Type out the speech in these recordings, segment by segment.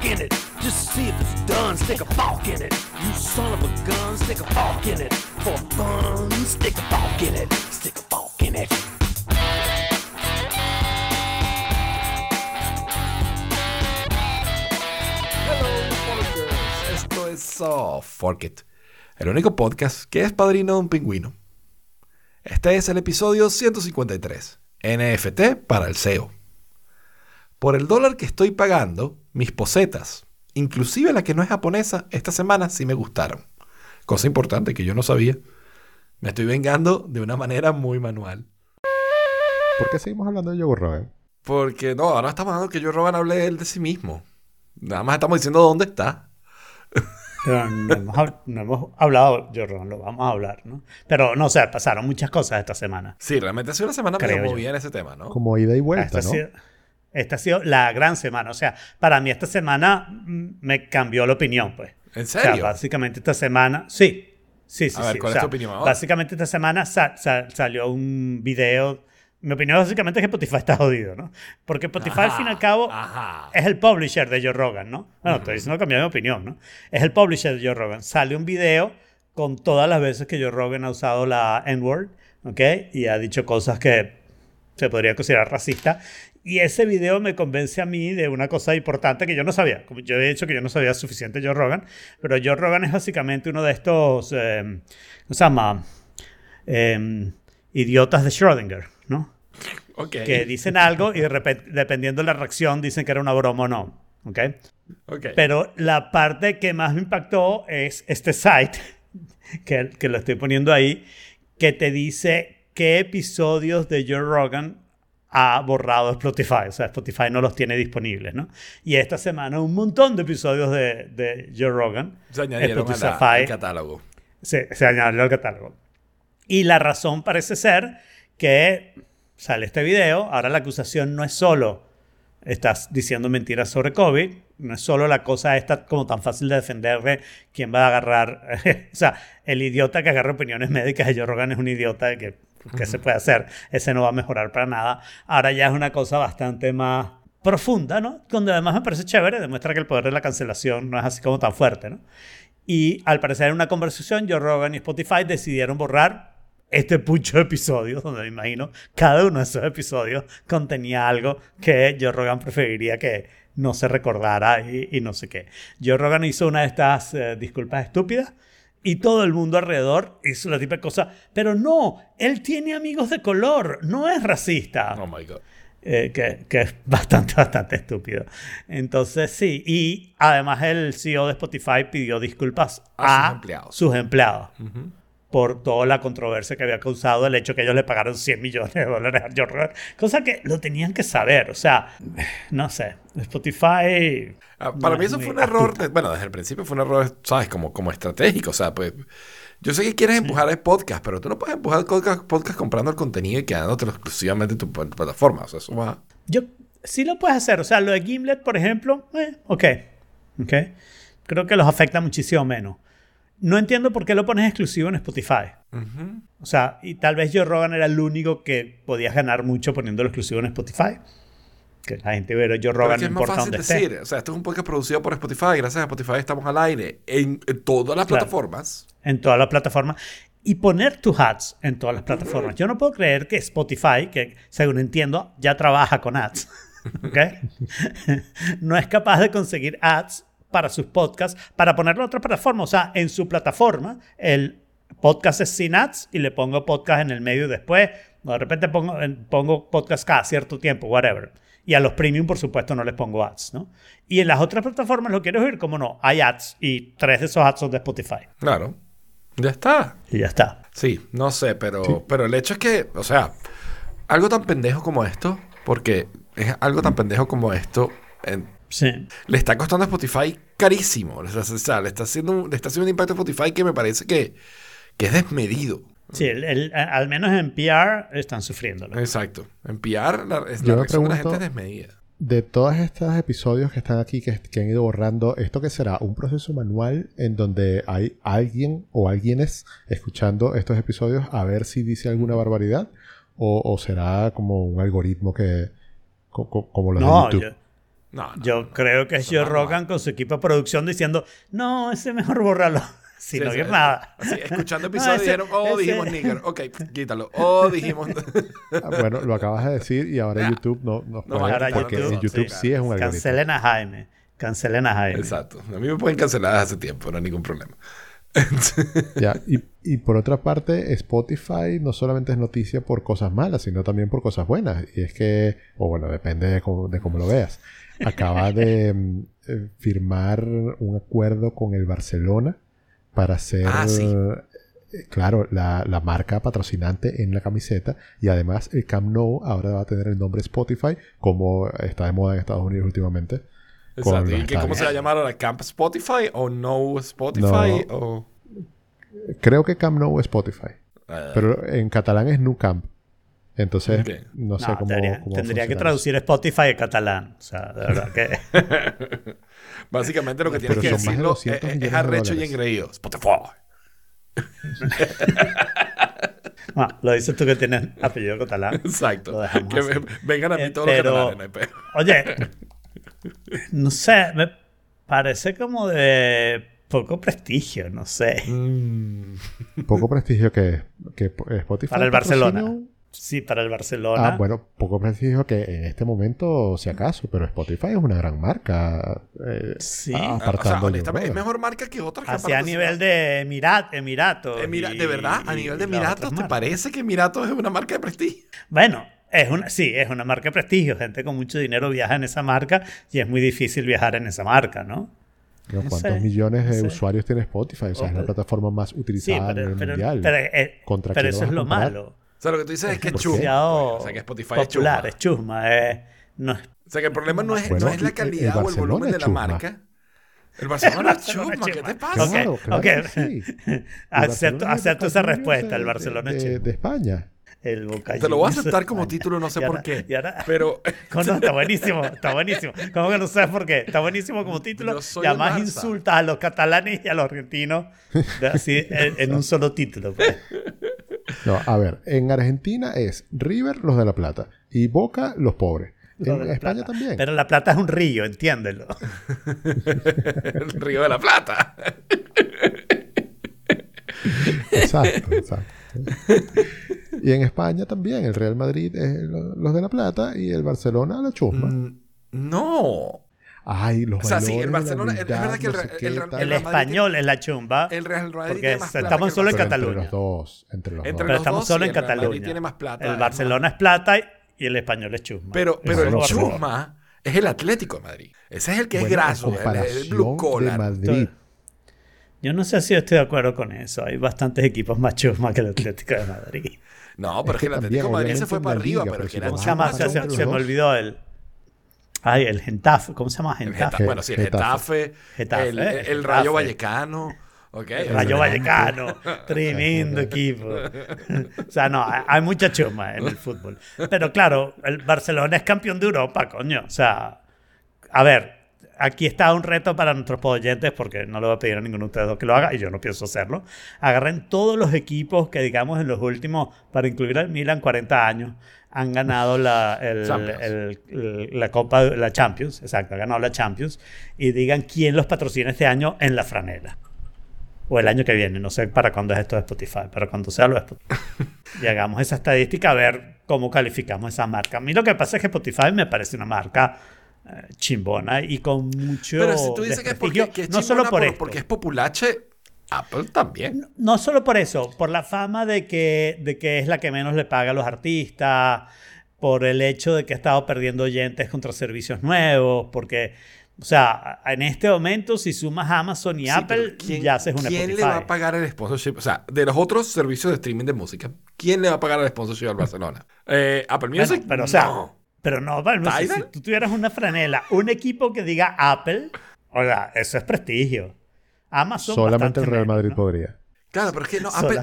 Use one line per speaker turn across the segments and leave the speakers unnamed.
Just see if it's done, stick a in it. You son of a gun, stick a in it. For fun, stick a in it. Stick a in it.
Esto es So Fork It, el único podcast que es padrino de un pingüino. Este es el episodio 153, NFT para el SEO. Por el dólar que estoy pagando, mis posetas, inclusive la que no es japonesa, esta semana sí me gustaron. Cosa importante que yo no sabía. Me estoy vengando de una manera muy manual.
¿Por qué seguimos hablando de Joe Rogan?
Porque no, ahora estamos hablando que yo Rogan hable él de sí mismo. Nada más estamos diciendo dónde está.
Pero no hemos, no hemos hablado, yo lo vamos a hablar, ¿no? Pero no sé, pasaron muchas cosas esta semana.
Sí, realmente ha sido una semana medio
Creo yo.
movida en ese tema, ¿no?
Como ida y vuelta,
esta,
¿no?
sido, esta ha sido la gran semana. O sea, para mí esta semana mm, me cambió la opinión, pues.
¿En
O sea,
serio?
básicamente esta semana, sí, sí, sí.
A ver,
sí.
¿cuál
O
es
sea,
tu opinión ahora?
Básicamente esta semana sa- sa- salió un video. Mi opinión básicamente es que Spotify está jodido, ¿no? Porque Spotify al fin y al cabo
Ajá.
es el publisher de Joe Rogan, ¿no? Bueno, estoy diciendo cambié mi opinión, ¿no? Es el publisher de Joe Rogan. Sale un video con todas las veces que Joe Rogan ha usado la N-word, ¿ok? Y ha dicho cosas que se podría considerar racista. Y ese video me convence a mí de una cosa importante que yo no sabía. Como yo he dicho que yo no sabía suficiente Joe Rogan, pero Joe Rogan es básicamente uno de estos, eh, ¿cómo se llama? Eh, idiotas de Schrödinger, ¿no?
Ok.
Que dicen algo y de repente, dependiendo de la reacción, dicen que era una broma o no. ¿Ok?
ok.
Pero la parte que más me impactó es este site, que, que lo estoy poniendo ahí, que te dice qué episodios de Joe Rogan ha borrado Spotify. O sea, Spotify no los tiene disponibles, ¿no? Y esta semana un montón de episodios de, de Joe Rogan.
Se añadieron a la-
Spotify
al catálogo.
se, se añadió al catálogo. Y la razón parece ser que sale este video. Ahora la acusación no es solo estás diciendo mentiras sobre COVID, no es solo la cosa esta como tan fácil de defender de quién va a agarrar. o sea, el idiota que agarra opiniones médicas de Joe Rogan es un idiota que, que se puede hacer. Ese no va a mejorar para nada. Ahora ya es una cosa bastante más profunda, ¿no? Donde además me parece chévere, demuestra que el poder de la cancelación no es así como tan fuerte, ¿no? Y al parecer en una conversación, Joe Rogan y Spotify decidieron borrar este pucho de episodios, donde me imagino cada uno de esos episodios contenía algo que Joe Rogan preferiría que no se recordara y, y no sé qué. Joe Rogan hizo una de estas eh, disculpas estúpidas y todo el mundo alrededor hizo la típica cosa, pero no, él tiene amigos de color, no es racista
Oh my god.
eh, que, que es bastante, bastante estúpido. Entonces, sí. Y además el CEO de Spotify pidió disculpas
A
a,
sus empleados.
sus empleados por toda la controversia que había causado el hecho que ellos le pagaron 100 millones de dólares a Rogan. Cosa que lo tenían que saber. O sea, no sé. Spotify...
Ah, Para
no
mí
es
eso fue un error, de- bueno, desde el principio fue un error, ¿sabes? Como, como estratégico, o sea, pues... Yo sé que quieres empujar el podcast, pero tú no puedes empujar el podcast, podcast comprando el contenido y quedándotelo exclusivamente en tu pl- plataforma. O sea, eso va...
Yo sí lo puedes hacer. O sea, lo de Gimlet, por ejemplo, eh, ok. Ok. Creo que los afecta muchísimo menos. No entiendo por qué lo pones exclusivo en Spotify. O sea, y tal vez Joe Rogan era el único que podías ganar mucho poniéndolo exclusivo en Spotify. Que la gente ve Joe Rogan no importa
fácil
dónde esté.
decir, o sea, esto es un podcast producido por Spotify, gracias a Spotify estamos al aire en, en todas las
Claro.
plataformas.
en todas las plataformas y poner tus ads en todas las plataformas. Yo no puedo creer que Spotify, que según entiendo ya trabaja con ads, ¿ok? no es capaz de conseguir ads para sus podcasts para ponerlo en otra plataforma. O sea, en su plataforma el podcast es sin ads y le pongo podcast en el medio y después. o de repente pongo, podcast cada cierto tiempo, whatever. Y a los premium, por supuesto, no les pongo ads, ¿no? Y en las otras plataformas lo quiero oír, como no, hay ads y tres de esos ads son de Spotify.
Claro. Ya está.
Y ya está.
Sí, no sé, pero, pero el hecho es que, o sea, algo tan pendejo como esto, porque es algo tan pendejo como esto, en-
Sí.
le está costando a Spotify carísimo. O sea, le está haciendo un, le está haciendo un impacto a Spotify que me parece que, que es desmedido.
Sí, el- al menos en PR están sufriéndolo.
Exacto. En PR la, es-
Yo
la reacción de la
pregunto-
gente es desmedida.
De todos estos episodios que están aquí, que, que han ido borrando, ¿esto qué será? ¿Un proceso manual en donde hay alguien o alguienes escuchando estos episodios a ver si dice alguna barbaridad? ¿O, o será como un algoritmo que... co- co- como los de
No,
YouTube?
yo,
No, no,
Yo
no.
creo que es Joe. Rogan con su equipo de producción diciendo, no, ese mejor bórralo, sin
Sí,
oír
sí,
nada.
así, escuchando episodios dijeron, oh,
ese-
dijimos nigger. Ok, quítalo. Oh, dijimos.
Ah, Bueno, lo acabas de decir y ahora YouTube no nos
No,
puede-
ahora
porque
YouTube,
en YouTube
sí,
sí, es un algoritmo.
Cancelen a Jaime. Cancelen a Jaime.
Exacto. A mí me pueden cancelar hace tiempo, no hay ningún problema.
Ya, y, y por otra parte, Spotify no solamente es noticia por cosas malas, sino también por cosas buenas. Y es que, o bueno, depende de cómo, de cómo lo veas. Acaba de mm, eh, firmar un acuerdo con el Barcelona para ser,
Ah, sí.
eh, claro, la, la marca patrocinante en la camiseta. Y además, el Camp Nou ahora va a tener el nombre Spotify, como está de moda en Estados Unidos últimamente.
Exacto. ¿Y cómo se va a llamar ahora? ¿Camp Spotify o No Spotify?
No.
O...
Creo que Camp Nou Spotify.
Ah,
Pero en catalán es Nou Camp. Entonces, no sé
No,
cómo.
tendría,
cómo
tendría que traducir Spotify a catalán. O sea, de verdad que...
Básicamente lo que tienes que
de
decirlo
200
es, es
de
arrecho y engreído. Spotify.
No, lo dices tú que tienes apellido catalán.
Exacto. Que me- vengan a mí
Eh,
todos
pero-
los catalanes.
Oye, no sé, me parece como de poco prestigio, no sé.
Mm.
Poco prestigio que, que Spotify.
Para el Barcelona. Sí, para el Barcelona.
Ah, bueno, poco prestigio que en este momento, si acaso, pero Spotify es una gran marca. eh,
Sí.
ah,
O sea,
apartando Joe
honestamente, es mejor marca que otras que
Hacia a nivel de Emirat, Emiratos.
De verdad, a nivel de Emiratos, ¿te parece que Emiratos es una marca de prestigio?
Bueno, es una, sí, es una marca de prestigio. Gente con mucho dinero viaja en esa marca y es muy difícil viajar en esa marca, ¿no?
¿Cuántos
sé,
millones
no
de
sé.
usuarios tiene Spotify? O sea, es la plataforma más
Sí,
utilizada a
pero,
nivel
pero-
mundial.
pero, eh,
¿Contra
pero
quién
eso es lo
comparar?
malo.
O sea, lo que tú dices es que es chusma.
Demasiado
O sea, que Spotify es
popular,
chusma.
es chusma. es- no es-
O sea, que el problema no es,
Bueno,
no es la
el- el
calidad o el
Barcelona
volumen
es
de la
chusma.
marca. El Barcelona es
Barcelona es
chusma, ¿qué te
chusma.
pasa?
Ok,
Claro, claro
ok.
que sí. El
Acepto,
es
acepto esa respuesta.
de-
El Barcelona es
de,
chusma.
de España.
El Boca
Te lo voy a aceptar
de
como
España.
título, no sé
Y
por
ahora-
qué.
y ahora-
Pero
¿Cómo no? Está buenísimo, está buenísimo. ¿Cómo que no sabes por qué? Está buenísimo como título. Y además insultas a los catalanes y a los argentinos de- así, en, en un solo título. pues.
No, a ver, en Argentina es River los de la Plata y Boca los pobres. En España
Plata.
también.
Pero La Plata es un río, entiéndelo.
el Río de la Plata.
Exacto, exacto. Y en España también, el Real Madrid es lo- los de la Plata y el Barcelona la chusma.
Mm, No.
Ay, los
O sea, sí, el Barcelona- es
humildad,
verdad que el
español es la chumba.
El Real Madrid
Porque
tiene más plata
estamos solo en
Pero
Barcelona.
entre
Cataluña.
los dos, entre los
Entre
dos.
Pero estamos
dos,
solo en Cataluña.
tiene más plata,
el Barcelona es plata y el español es chusma.
Pero, el chusma es el Atlético de Madrid. Ese es el que es
Bueno,
graso, el- blue
de
collar.
Madrid.
Yo no sé si estoy de acuerdo con eso. Hay bastantes equipos más chusma que el Atlético de Madrid.
No, pero es que el Atlético de Madrid se fue para arriba, pero que era chusma,
Se, me olvidó el. Ay, el Gentafe. ¿Cómo se llama?
Geta-
Gentafe.
bueno, sí, el
Getafe.
Getafe,
Getafe,
el,
eh,
el Rayo
Getafe.
Vallecano. ok,
El
el
Rayo. Vallecano, tremendo equipo. O sea, no, hay hay mucha chuma en el fútbol. Pero claro, el Barcelona es campeón de Europa, coño. O sea, a ver, aquí está un reto para nuestros oyentes, porque no le voy a pedir a ninguno de ustedes dos que lo haga, y yo no pienso hacerlo. Agarren todos los equipos que, digamos, en los últimos, para incluir al Milan, 40 años, han ganado la, el-
Champions.
el- el- la Copa, la Champions, exacto, han ganado la Champions, y digan quién los patrocina este año en la franela. O el año que viene, no sé para cuándo es esto de Spotify, pero cuando sea lo de Spotify. y hagamos esa estadística a ver cómo calificamos esa marca. A mí lo que pasa es que Spotify me parece una marca eh, chimbona y con mucho
Pero si tú dices que es porque, que es
no solo por,
porque es populache, Apple también.
No solo por eso, por la fama de que, de que es la que menos le paga a los artistas, por el hecho de que ha estado perdiendo oyentes contra servicios nuevos, porque, o sea, en este momento, si sumas Amazon y
Sí,
Apple,
pero ¿quién-
ya haces una
¿Quién
Spotify.
le va a pagar el sponsorship? O sea, de los otros servicios de streaming de música, ¿quién le va a pagar el sponsorship al Barcelona? Eh, Apple
Bueno,
Music.
pero, o sea,
no.
pero no, si, tú tuvieras una franela, un equipo que diga Apple, oiga, eso es prestigio. Amazon
Solamente el Real
menos,
Madrid
¿no?
podría.
Claro, pero es que no, Apple,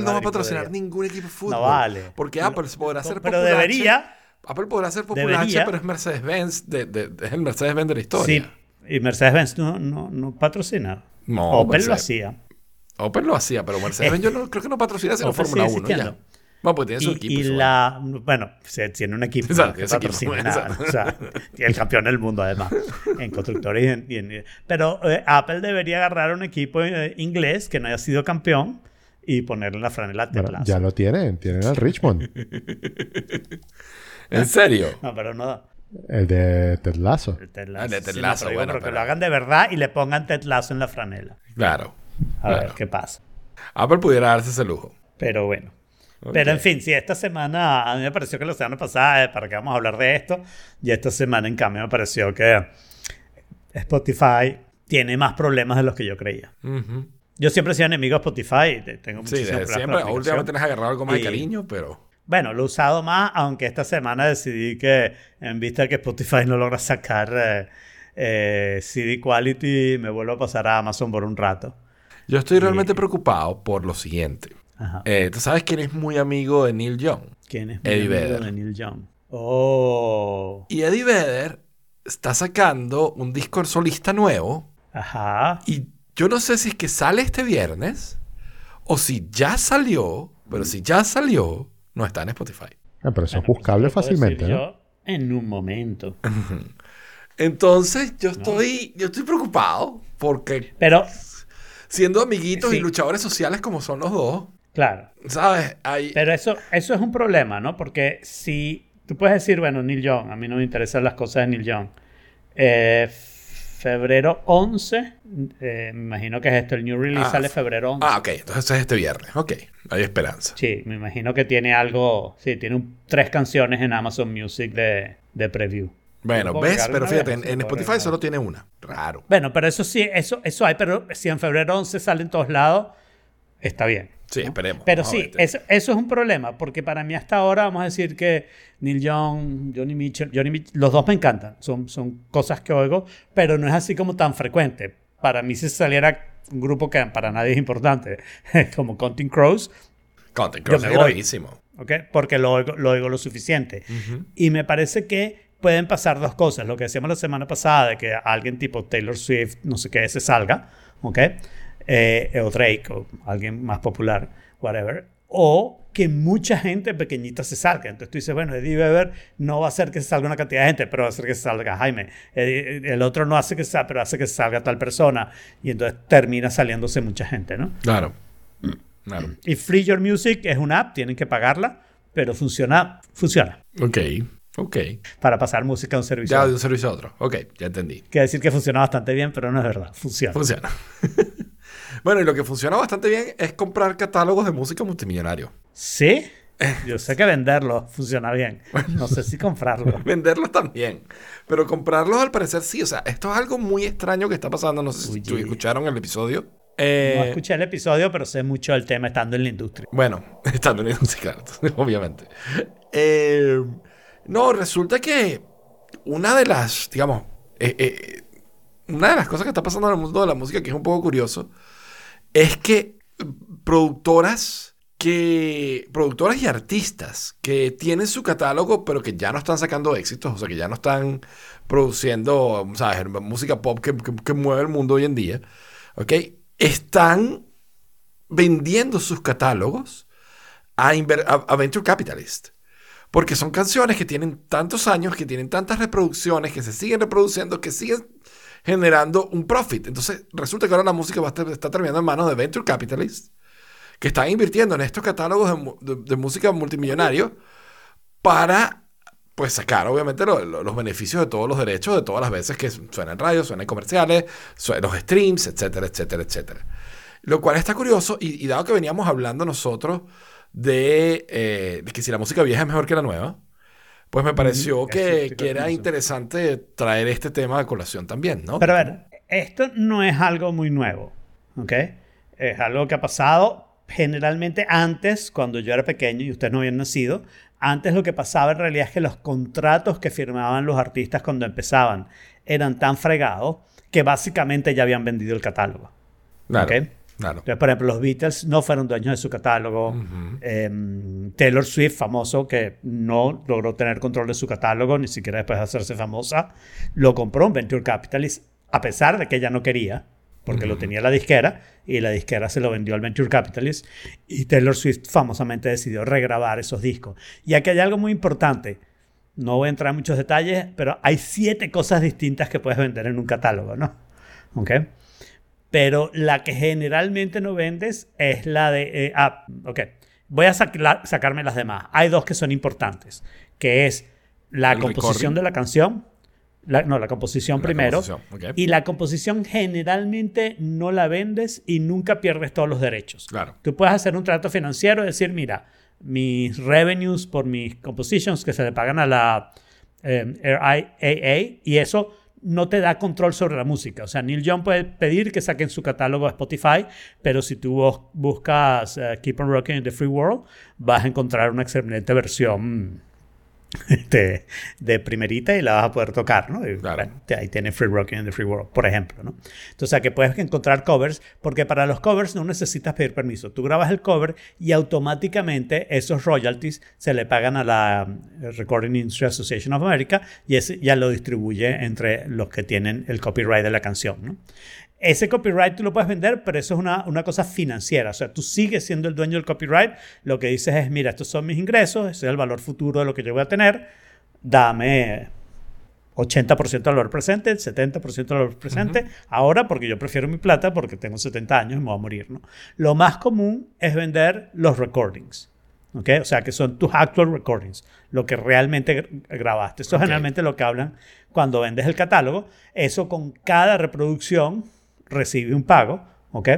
no va a patrocinar
podría.
ningún equipo de fútbol.
No vale.
Porque
No,
Apple podrá ser
Pero debería.
Apple podrá ser
Debería.
pero es Mercedes-Benz. De, de- de- es el Mercedes-Benz de la historia.
Sí, y Mercedes-Benz no, no, no patrocina.
No,
Opel lo hacía.
Opel lo hacía, pero Mercedes-Benz yo no, creo que no patrocina sino Fórmula
sigue
1 ya. Bueno, pues tiene su
Y,
equipo.
y
igual.
la, bueno, se tiene un equipo
Exacto,
que patrocina nada, o sea, el campeón del mundo además, en constructores y en... y en- pero eh, Apple debería agarrar un equipo eh, inglés que no haya sido campeón y ponerle en la franela Ted
Bueno, ya lo tienen, tienen al Richmond,
¿En serio?
No, pero no.
el de Ted Lasso.
el Ted
Ah,
Lasso,
el de Ted Lasso, bueno,
pero que lo hagan de verdad y le pongan Ted Lasso en la franela.
Claro.
A ver qué pasa.
Apple pudiera darse ese lujo.
Pero bueno. Pero en fin, sí, esta semana, a mí me pareció que la semana pasada, eh, para que vamos a hablar de esto, y esta semana en cambio me pareció que Spotify tiene más problemas de los que yo creía. Yo siempre he sido enemigo de Spotify, te- tengo
Sí, desde siempre. Últimamente les has agarrado algo más de cariño, pero.
Bueno, lo he usado más, aunque esta semana decidí que en vista de que Spotify no logra sacar eh, eh, CD Quality, me vuelvo a pasar a Amazon por un rato.
Yo estoy realmente preocupado por lo siguiente.
Ajá.
Eh, ¿Tú sabes quién es muy amigo de Neil Young?
¿Quién es mi
Eddie
amigo
Vedder.
de Neil Young? Oh,
Y Eddie Vedder está sacando un disco solista nuevo.
ajá.
Y yo no sé si es que sale este viernes o si ya salió. Pero si ya salió, no está en Spotify.
Ah, pero eso es
Bueno, pues
buscable fácilmente, ¿no?
yo en un momento.
Entonces, yo estoy, yo estoy preocupado porque
Pero,
siendo amiguitos
Sí.
y luchadores sociales como son los dos,
claro.
¿sabes?
Pero eso, eso es un problema, ¿no? Porque si tú puedes decir, bueno, Neil Young, a mí no me interesan las cosas de Neil Young. Eh, febrero 11, eh, me imagino que es esto, el new release
Ah,
sale febrero 11.
Ah, ok. Entonces es este viernes. Ok. Hay esperanza.
Sí, me imagino que tiene algo, sí, tiene un- tres canciones en Amazon Music de, de preview.
Bueno,
¿Lo puedo
¿ves? Pero fíjate, en, Spotify solo tiene una. Raro.
Bueno, pero eso sí, eso, eso hay, pero si en febrero 11 sale en todos lados, está bien.
Sí, esperemos.
Pero sí,
ver.
eso, eso es un problema, porque para mí hasta ahora vamos a decir que Neil Young, Johnny Mitchell, Johnny Mitchell, los dos me encantan, son, son cosas que oigo, pero no es así como tan frecuente. Para mí si saliera un grupo que para nadie es importante, como Counting Crows,
Cross
me
es gravísimo.
¿ok? Porque lo oigo, lo oigo lo suficiente. Y me parece que pueden pasar dos cosas. Lo que decíamos la semana pasada, de que alguien tipo Taylor Swift, no sé qué, se salga, ¿ok? Eh, o Drake, o alguien más popular, whatever. O que mucha gente pequeñita se salga. Entonces tú dices, bueno, Eddie Vedder no va a hacer que se salga una cantidad de gente, pero va a hacer que se salga Jaime. Eddie- el otro no hace que salga, pero hace que se salga tal persona. Y entonces termina saliéndose mucha gente, ¿no?
Claro. Claro.
Y Free Your Music es una app, tienen que pagarla, pero funciona, funciona
Ok. Ok.
para pasar música a un servicio.
Ya de un servicio a otro. Ok, ya entendí.
Quiere decir que funciona bastante bien, pero no es verdad, funciona.
Funciona. bueno, y lo que funciona bastante bien es comprar catálogos de música multimillonario.
¿Sí? Yo sé que venderlo funciona bien. No sé si comprarlo.
Venderlos también. Pero comprarlos al parecer sí. O sea, esto es algo muy extraño que está pasando. No sé si
Oye.
escucharon el episodio.
No
Eh,
escuché el episodio, pero sé mucho del tema estando en la industria.
Bueno, Estados Unidos, sí, claro, obviamente. Eh, no, resulta que una de las, digamos, eh, eh, una de las cosas que está pasando en el mundo de la música que es un poco curioso es que productoras que productoras y artistas que tienen su catálogo pero que ya no están sacando éxitos, o sea, que ya no están produciendo, ¿sabes? Música pop que, que- mueve el mundo hoy en día, ¿ok? Están vendiendo sus catálogos a, a- a Venture Capitalist. Porque son canciones que tienen tantos años, que tienen tantas reproducciones, que se siguen reproduciendo, que siguen generando un profit. Entonces, resulta que ahora la música va a estar- está terminando en manos de Venture Capitalists, que están invirtiendo en estos catálogos de, música multimillonarios para pues sacar obviamente lo- lo- los beneficios de todos los derechos de todas las veces que suena en radio, suena en comerciales, los streams, etcétera, etcétera, etcétera. Lo cual está curioso y, y dado que veníamos hablando nosotros de, eh, de que si la música vieja es mejor que la nueva, pues me pareció que, que era interesante traer este tema a colación también, ¿no?
Pero a ver, esto no es algo muy nuevo, ¿ok? Es algo que ha pasado generalmente antes, cuando yo era pequeño y ustedes no habían nacido. Antes lo que pasaba en realidad es que los contratos que firmaban los artistas cuando empezaban eran tan fregados que básicamente ya habían vendido el catálogo.
claro,
ok.
Claro.
Entonces, por ejemplo, los Beatles no fueron dueños de su catálogo. Em, Taylor Swift, famoso, que no logró tener control de su catálogo, ni siquiera después de hacerse famosa, lo compró un Venture Capitalist, a pesar de que ella no quería. porque lo tenía la disquera y la disquera se lo vendió al Venture Capitalist y Taylor Swift famosamente decidió regrabar esos discos. Y aquí hay algo muy importante. No voy a entrar en muchos detalles, pero hay siete cosas distintas que puedes vender en un catálogo, ¿no? ¿Ok? Pero la que generalmente no vendes es la de... eh, ah, ok. Voy a sac- sacarme las demás. Hay dos que son importantes, que es la
El
composición
recording.
de la canción. La- no, la composición
La
primero.
composición, ok.
Y la composición generalmente no la vendes y nunca pierdes todos los derechos.
Claro.
Tú puedes hacer un trato financiero y decir, mira, mis revenues por mis compositions que se le pagan a la eh, RIAA y eso no te da control sobre la música. O sea, Neil Young puede pedir que saquen su catálogo a Spotify, pero si tú bus- buscas eh, Keep on Rocking in the Free World, vas a encontrar una excelente versión este, de primerita y la vas a poder tocar, ¿no? Y,
Claro.
bueno, ahí tiene Free Rocking in the Free World, por ejemplo, ¿no? Entonces, que puedes encontrar covers, porque para los covers no necesitas pedir permiso. Tú grabas el cover y automáticamente esos royalties se le pagan a la eh, Recording Industry Association of America y ese ya lo distribuye entre los que tienen el copyright de la canción, ¿no? Ese copyright tú lo puedes vender, pero eso es una, una cosa financiera. O sea, tú sigues siendo el dueño del copyright. Lo que dices es, mira, estos son mis ingresos, ese es el valor futuro de lo que yo voy a tener. Dame 80% del valor presente, 70% del valor presente. Ahora, porque yo prefiero mi plata, porque tengo 70 años y me voy a morir, ¿no? Lo más común es vender los recordings. ¿ok? O sea, que son tus actual recordings, lo que realmente gr- grabaste. Eso es
Ok.
generalmente lo que hablan cuando vendes el catálogo. Eso con cada reproducción recibe un pago, ¿ok?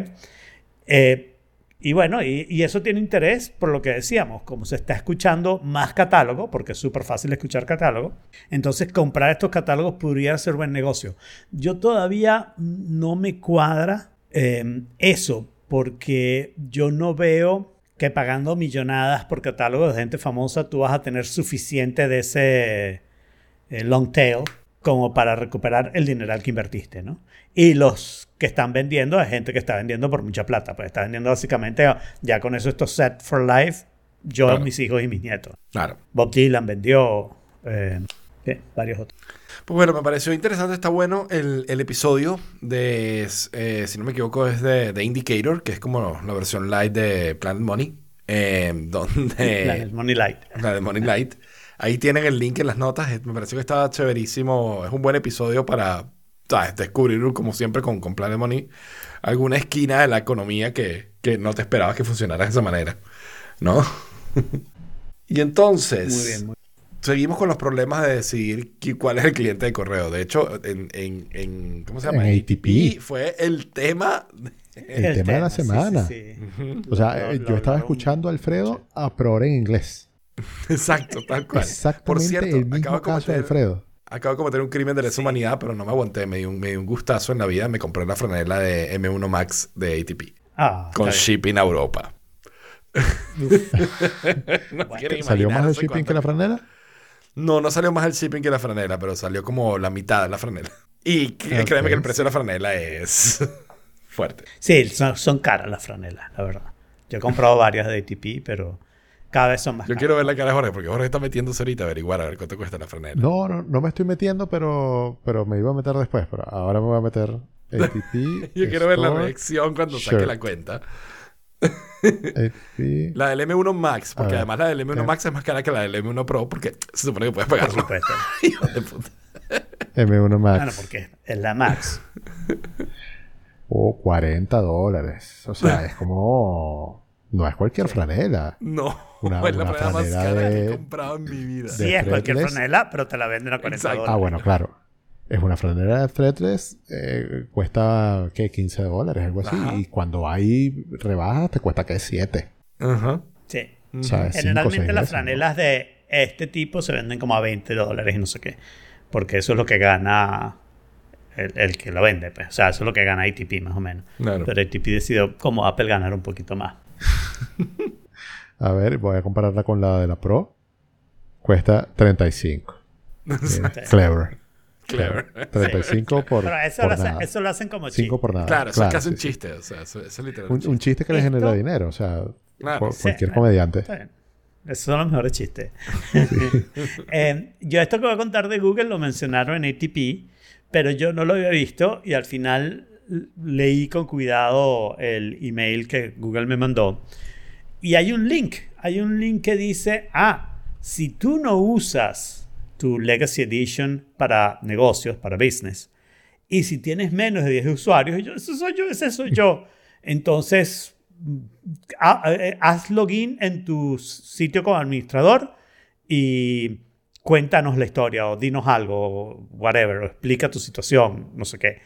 Eh, y bueno, y, y eso tiene interés por lo que decíamos, como se está escuchando más catálogo, porque es súper fácil escuchar catálogo, entonces comprar estos catálogos podría ser buen negocio. Yo todavía no me cuadra eh, eso, porque yo no veo que pagando millonadas por catálogos de gente famosa tú vas a tener suficiente de ese eh, long tail como para recuperar el dineral que invertiste, ¿no? Y los que están vendiendo es gente que está vendiendo por mucha plata, pues está vendiendo básicamente, ya con eso esto es set for life, yo,
Claro.
mis hijos y mis nietos.
Claro.
Bob Dylan vendió eh, ¿qué? varios otros.
Pues bueno, me pareció interesante, está bueno el, el episodio de, eh, si no me equivoco, es de, de Indicator, que es como la versión light de Planet Money, eh, donde...
Planet Money Light.
La de Money Light. Ahí tienen el link en las notas. Eh, Me pareció que estaba chéverísimo. Es un buen episodio para ¿sabes? descubrir, como siempre, con, con Planet Money, alguna esquina de la economía que, que no te esperabas que funcionara de esa manera. ¿No? y entonces,
Muy bien, muy
seguimos con los problemas de decidir cuál es el cliente de correo. De hecho, en, en, en- ¿cómo se llama?
En ATP.
fue el tema.
El tema de la
sí, sí,
semana. O sea,
Lo-
eh,
lo
yo estaba escuchando a Alfredo a probar en inglés.
Exacto, tal cual.
Exactamente
Por cierto,
el mismo
acabo de
caso de
cometer-
Alfredo.
Acabo de cometer un crimen de lesa humanidad, pero no me aguanté. Me dio, un, me un gustazo en la vida. Me compré la franela de M1 Max de ATP.
Ah,
Con shipping a Europa. no
¿Salió más el shipping que la franela?
No, no salió más el shipping que la franela, pero salió como la mitad de la franela. Y que-
Ok.
créeme que el precio de la franela es fuerte.
Sí, son, son caras las franelas, la verdad. Yo he comprado varias de ATP, pero cada vez son más
Yo quiero ver la cara de Jorge, porque Jorge está metiéndose ahorita a averiguar a ver cuánto cuesta la franela.
No, no, no me estoy metiendo, pero, pero me iba a meter después. Pero ahora me voy a meter ATP.
Yo quiero ver la reacción cuando saque la cuenta. La del M1 Max, porque
ver,
además la del M1
¿qué?
Max es más cara que la del M1 Pro, porque se supone que puedes pagarlo.
Por supuesto.
Hijo de puta.
M1 Max.
Bueno, porque es la Max.
O 40 dólares. O sea, es como... No es cualquier franela.
No,
Una-
es la
una
franela más
franela
cara que
de-
he comprado en mi vida.
Sí, es cualquier franela, pero te la venden a 40
Exacto.
dólares.
Ah, bueno, claro. Es una franela de threadless, eh, cuesta, ¿qué? 15 dólares, algo así.
Ajá.
Y cuando hay rebajas, te cuesta, ¿qué? 7.
Ajá.
Sí.
O sea, cinco,
Generalmente las franelas de este tipo se venden como a 20 dólares y no sé qué. Porque eso es lo que gana el, el que lo vende. Pues. O sea, eso es lo que gana ATP más o menos.
Claro.
Pero ATP decidió como Apple ganar un poquito más.
A ver, voy a compararla con la de la Pro. Cuesta 35. Bien, Clever.
Clever.
35 por,
Pero eso,
por
lo, hacen,
nada.
eso lo hacen como
5
chiste.
por nada.
Claro, eso es casi
sí,
un
sí.
chiste. O sea, eso, eso es literal.
Un, un chiste que le genera dinero. O sea,
Claro.
cu-
Sí,
cualquier
bueno.
comediante.
Está bien. Esos son los mejores chistes. Eh, yo esto que voy a contar de Google lo mencionaron en ATP, pero yo no lo había visto y al final leí con cuidado el email que Google me mandó y hay un link, hay un link que dice, ah, si tú no usas tu Legacy Edition para negocios, para business, y si tienes menos de 10 usuarios, yo, ese soy yo, ese soy yo. Entonces, ha- eh, haz login en tu sitio como administrador y cuéntanos la historia o dinos algo, o whatever, o explica tu situación, no sé qué.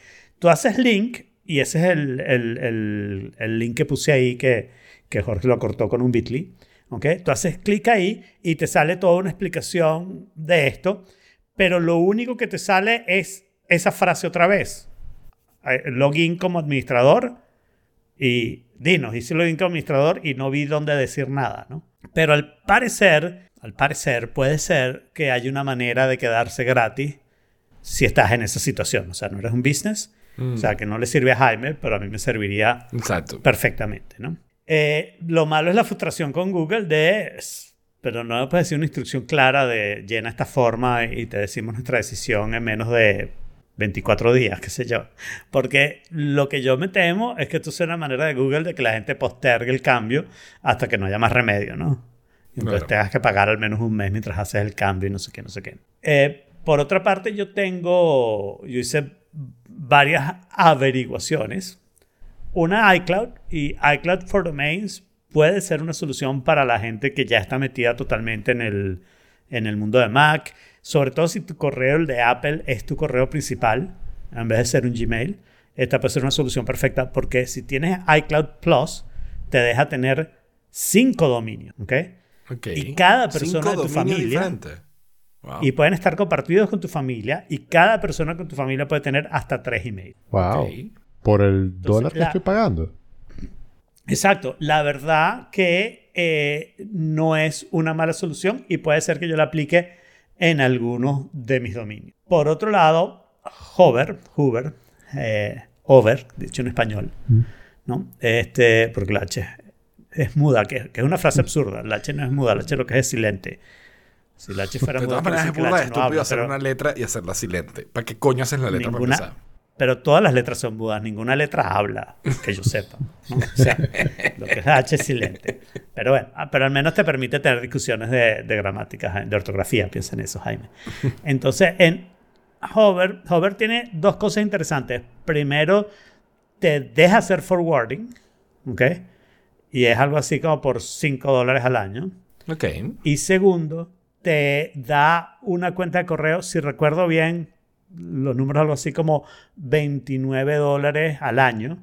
Tú haces link y ese es el, el- el- el link que puse ahí que, que Jorge lo cortó con un bit.ly. ¿ok? Tú haces clic ahí y te sale toda una explicación de esto, pero lo único que te sale es esa frase otra vez. Login como administrador y dinos, hice login como administrador y no vi dónde decir nada, ¿no? Pero al parecer, al parecer puede ser que hay una manera de quedarse gratis si estás en esa situación. O sea, no eres un business, o sea, que no le sirve a Jaime, pero a mí me serviría
Exacto.
perfectamente, ¿no? Eh, lo malo es la frustración con Google de, pero no me puedes decir una instrucción clara de llena esta forma y te decimos nuestra decisión en menos de 24 días, qué sé yo. Porque lo que yo me temo es que esto sea una manera de Google de que la gente postergue el cambio hasta que no haya más remedio, ¿no? Y Entonces
Claro.
tengas que pagar al menos un mes mientras haces el cambio y no sé qué, no sé qué. Eh, por otra parte, yo tengo, yo hice varias averiguaciones una iCloud y iCloud for Domains puede ser una solución para la gente que ya está metida totalmente en el, en el mundo de Mac, sobre todo si tu correo, el de Apple, es tu correo principal, en vez de ser un Gmail. Esta puede ser una solución perfecta porque si tienes iCloud Plus, te deja tener cinco dominios, ¿ok?
Ok.
Y cada persona
Cinco
de tu familia-
diferentes. Wow.
Y pueden estar compartidos con tu familia y cada persona con tu familia puede tener hasta tres emails.
Wow.
Ok.
Por el dólar que
la-
estoy pagando.
Exacto. La verdad que eh, no es una mala solución y puede ser que yo la aplique en algunos de mis dominios. Por otro lado, Hover, Hoover, eh, Over, dicho en español, ¿no? Este, porque la H es muda, que, que es una frase absurda. La H no es muda, la H lo que es es silente. Si la H fuera
De
muda,
todas maneras,
quiere
es burda de
no
estúpido
habla,
hacer
pero-
una letra y hacerla silente. ¿Para qué coño haces la letra
Ninguna-
para empezar?
Pero todas las letras son mudas, ninguna letra habla, que yo sepa. ¿no? O sea, lo que es H es silente. Pero bueno, ah, pero al menos te permite tener discusiones de, de gramática, de ortografía, piensa en eso, Jaime. Entonces, en Hover, Hover tiene dos cosas interesantes. Primero, te deja hacer forwarding, ¿ok? Y es algo así como por 5 dólares al año.
Ok.
Y segundo, te da una cuenta de correo, si recuerdo bien, los números algo así como 29 dólares al año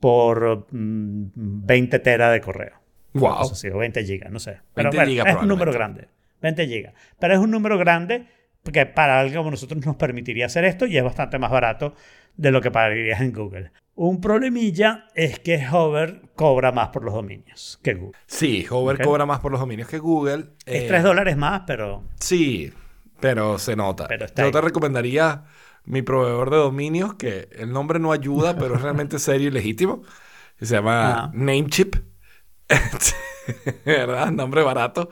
por mm, 20 teras de correo.
Wow.
O 20 gigas, no sé. Pero
20
bueno,
gigas
es un número grande. 20 gigas. Pero es un número grande que para algo como nosotros nos permitiría hacer esto y es bastante más barato de lo que pagarías en Google. Un problemilla es que Hover cobra más por los dominios que Google.
Sí, Hover cobra más por los dominios que Google.
Es
Eh,
3 dólares más, pero
Sí, pero se nota.
Pero está
Yo
ahí.
te recomendaría mi proveedor de dominios, que el nombre no ayuda, pero es realmente serio y legítimo. que Se llama
Ah.
Namecheap. ¿Verdad? Nombre barato.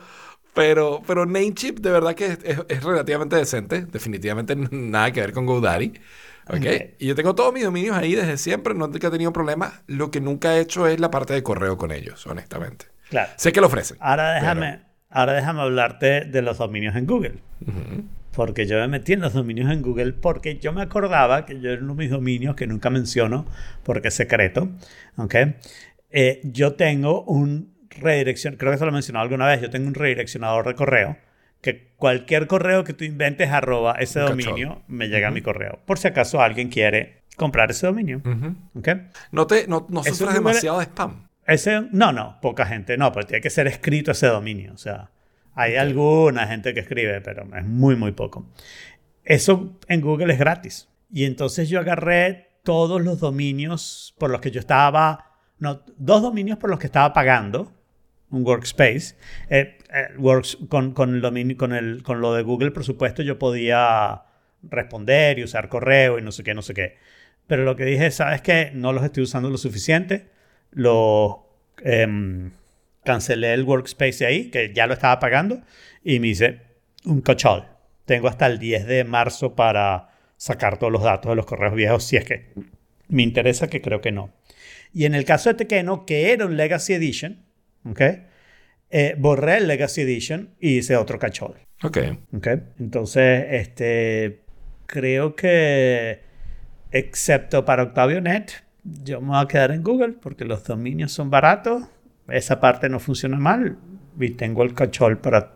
Pero, pero Namecheap de verdad que es, es- es relativamente decente. Definitivamente nada que ver con GoDaddy. ¿Ok?
Ok.
Y yo tengo todos mis dominios ahí desde siempre. No he tenido problemas. Lo que nunca he hecho es la parte de correo con ellos, honestamente.
claro.
Sé que lo ofrecen.
Ahora déjame, ahora déjame hablarte de los dominios en Google. Porque yo me metí en los dominios en Google porque yo me acordaba que yo era uno de mis dominios que nunca menciono porque es secreto. ¿ok? Eh, yo tengo un redirección, creo que se lo he mencionado alguna vez, yo tengo un redireccionador de correo que cualquier correo que tú inventes arroba ese
Un
dominio
cachón.
me llega a mi correo. Por si acaso alguien quiere comprar ese dominio.
Ujú.
¿ok?
No, te, no, no sufres demasiado de spam.
Ese, no, no, poca gente, no, pero tiene que ser escrito ese dominio. O sea, hay alguna gente que escribe, pero es muy, muy poco. Eso en Google es gratis. Y entonces yo agarré todos los dominios por los que yo estaba, no, dos dominios por los que estaba pagando un workspace. Eh, eh, works, con, con, dominio, con, el, con lo de Google, por supuesto, yo podía responder y usar correo y no sé qué, no sé qué. Pero lo que dije, ¿sabes qué? No los estoy usando lo suficiente. Lo em, cancelé el workspace ahí, que ya lo estaba pagando, y me hice un cachol. Tengo hasta el 10 de marzo para sacar todos los datos de los correos viejos, si es que me interesa que creo que no. Y en el caso de Tequeno, que era un Legacy Edition, ¿ok? Eh, borré el Legacy Edition y hice otro cachol.
Ok.
¿ok? Entonces, este, creo que, excepto para OctavioNet, yo me voy a quedar en Google porque los dominios son baratos, esa parte no funciona mal y tengo el cachol para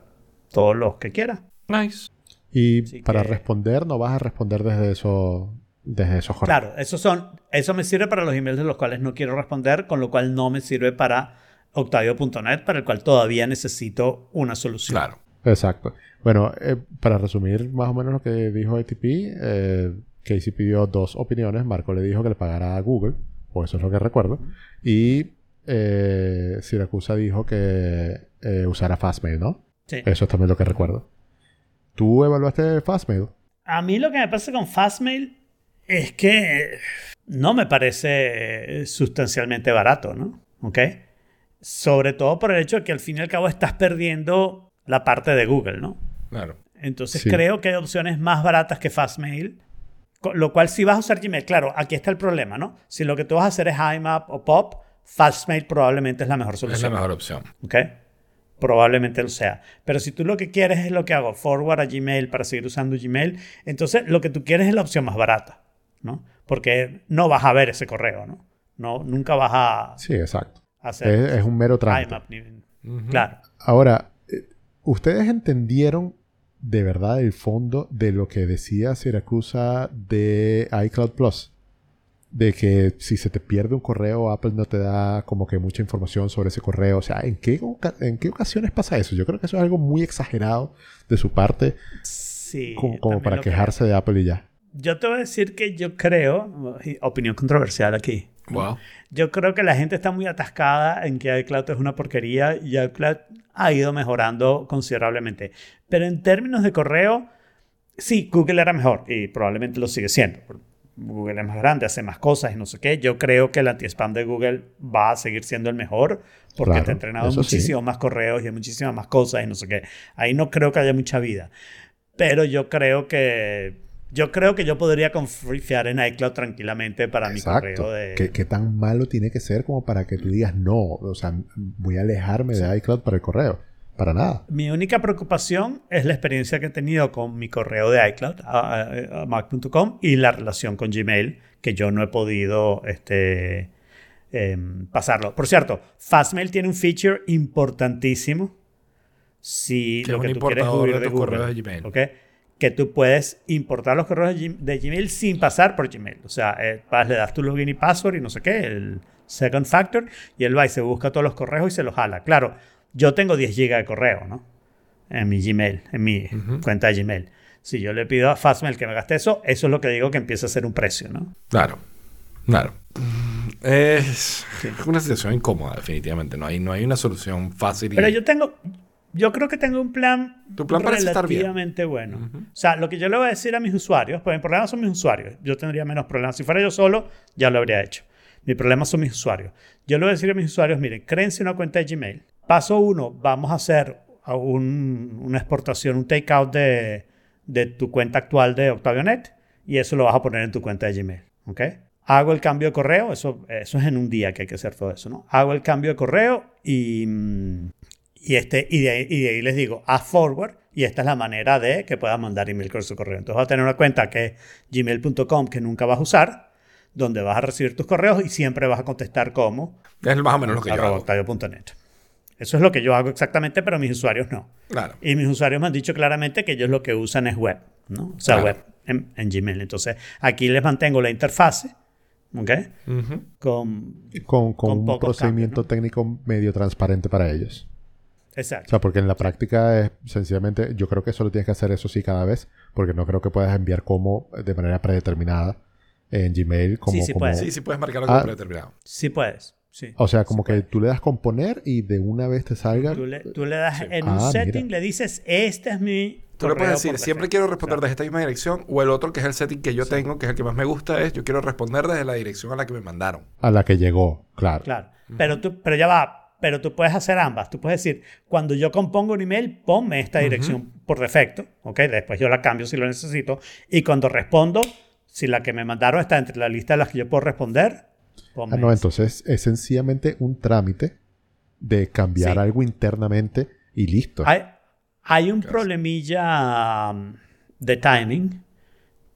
todos los que quiera.
Nice.
Y
Así
para
que-
responder, no vas a responder desde eso, desde esos correos.
Claro, eso, son, eso me sirve para los emails de los cuales no quiero responder, con lo cual no me sirve para octavio.net, para el cual todavía necesito una solución.
Claro.
Exacto. Bueno, eh, para resumir más o menos lo que dijo ATP, eh, Casey pidió dos opiniones. Marco le dijo que le pagara a Google, o eso es lo que recuerdo. Y eh, Siracusa dijo que eh, usara Fastmail, ¿no?
Sí.
Eso es también lo que recuerdo. ¿Tú evaluaste Fastmail?
A mí lo que me pasa con Fastmail es que no me parece sustancialmente barato, ¿no? ¿Ok? Sobre todo por el hecho de que al fin y al cabo estás perdiendo la parte de Google, ¿no?
Claro.
Entonces
Sí.
creo que hay opciones más baratas que Fastmail. Lo cual si vas a usar Gmail, claro, aquí está el problema, ¿no? Si lo que tú vas a hacer es IMAP o POP, Fastmail probablemente es la mejor
Es la
solución.
mejor opción.
¿Ok? Probablemente lo sea. Pero si tú lo que quieres es lo que hago, forward a Gmail para seguir usando Gmail, entonces lo que tú quieres es la opción más barata, ¿no? Porque no vas a ver ese correo, ¿no? no nunca vas a
Sí, exacto.
Hacer
Es, es un mero trámite.
IMAP. ni- Claro.
Ahora, eh, ¿ustedes entendieron de verdad el fondo de lo que decía Siracusa de iCloud Plus? De que si se te pierde un correo, Apple no te da como que mucha información sobre ese correo. O sea, ¿en qué, en qué ocasiones pasa eso? Yo creo que eso es algo muy exagerado de su parte,
Sí.
como, como para
lo creo.
quejarse de Apple y ya.
Yo te voy a decir que yo creo, opinión controversial aquí,
Wow.
yo creo que la gente está muy atascada en que iCloud es una porquería y iCloud ha ido mejorando considerablemente. Pero en términos de correo, sí, Google era mejor y probablemente lo sigue siendo. Google es más grande, hace más cosas y no sé qué. Yo creo que el anti-spam de Google va a seguir siendo el mejor porque
Claro,
te ha entrenado
eso sí.
más correos y muchísimas más cosas y no sé qué. Ahí no creo que haya mucha vida. Pero yo creo que yo creo que yo podría confiar en iCloud tranquilamente para mi correo de
¿Qué, qué tan malo tiene que ser como para que tú digas no? O sea, voy a alejarme de iCloud para el correo. Para nada.
Mi única preocupación es la experiencia que he tenido con mi correo de iCloud, a, mac.com, y la relación con Gmail, que yo no he podido este, em, pasarlo. Por cierto, Fastmail tiene un feature importantísimo. Si
Que
lo
es
que tú quieres huir
de
de Google,
de Gmail.
¿ok? Que tú puedes importar los correos de Gm- de Gmail sin pasar por Gmail. O sea, eh, le das tu login y password y no sé qué, el second factor, y él va y se busca todos los correos y se los jala. Claro, yo tengo 10 GB de correo, ¿no? En mi Gmail, en mi cuenta de Gmail. Si yo le pido a Fastmail que me gaste eso, eso es lo que digo que empieza a ser un precio, ¿no?
Claro. Claro. Mm, Es una situación incómoda, definitivamente. No hay, no hay una solución fácil. y-
Pero yo tengo, yo creo que tengo un plan,
Tu plan parece estar bien.
relativamente bueno. O sea, lo que yo le voy a decir a mis usuarios, pues mi problema son mis usuarios. Yo tendría menos problemas. Si fuera yo solo, ya lo habría hecho. Mi problema son mis usuarios. Yo le voy a decir a mis usuarios, miren, créense una cuenta de Gmail. Paso uno, vamos a hacer un- una exportación, un takeout de, de tu cuenta actual de OctavioNet y eso lo vas a poner en tu cuenta de Gmail. ¿Ok? Hago el cambio de correo, eso, eso es en un día que hay que hacer todo eso, ¿no? Hago el cambio de correo y, mm, y, este, y, de, ahí- y de ahí les digo, haz forward y esta es la manera de que puedas mandar email con su correo. Entonces vas a tener una cuenta que es gmail.com que nunca vas a usar, donde vas a recibir tus correos y siempre vas a contestar como
Es más o menos lo que yo
octavio.net. Eso es lo que yo hago exactamente, pero mis usuarios no.
Claro.
Y mis usuarios me han dicho claramente que ellos lo que usan es web, ¿no? O sea,
Claro.
web en, en Gmail. Entonces, aquí les mantengo la interfase, ¿ok? Con...
Con, con
Con
un procedimiento
cambios,
técnico medio transparente para ellos. O
Exacto.
sea, porque en la práctica es sencillamente, yo creo que solo tienes que hacer eso sí cada vez, porque no creo que puedas enviar como de manera predeterminada en Gmail. Como,
Sí, sí
como-
puedes.
Sí, sí puedes marcar
Ah.
algo predeterminado.
Sí puedes. Sí.
O sea, como que tú le das componer y de una vez te salga.
Tú le, tú le das en
Ah,
un
mira.
setting, le dices, este es mi.
Tú le puedes decir, siempre
defecto".
quiero responder desde esta misma dirección, o el otro que es el setting que yo tengo, que es el que más me gusta, es yo quiero responder desde la dirección a la que me mandaron.
A la que llegó, claro.
Claro. Pero, tú, pero ya va. Pero tú puedes hacer ambas. Tú puedes decir, cuando yo compongo un email, ponme esta dirección por defecto. ¿Ok? Después yo la cambio si lo necesito. Y cuando respondo, si la que me mandaron está entre la lista de las que yo puedo responder, ponme
Ah, no,
esa.
entonces es sencillamente un trámite de cambiar
Sí.
algo internamente y listo.
Hay, hay un problemilla um, de timing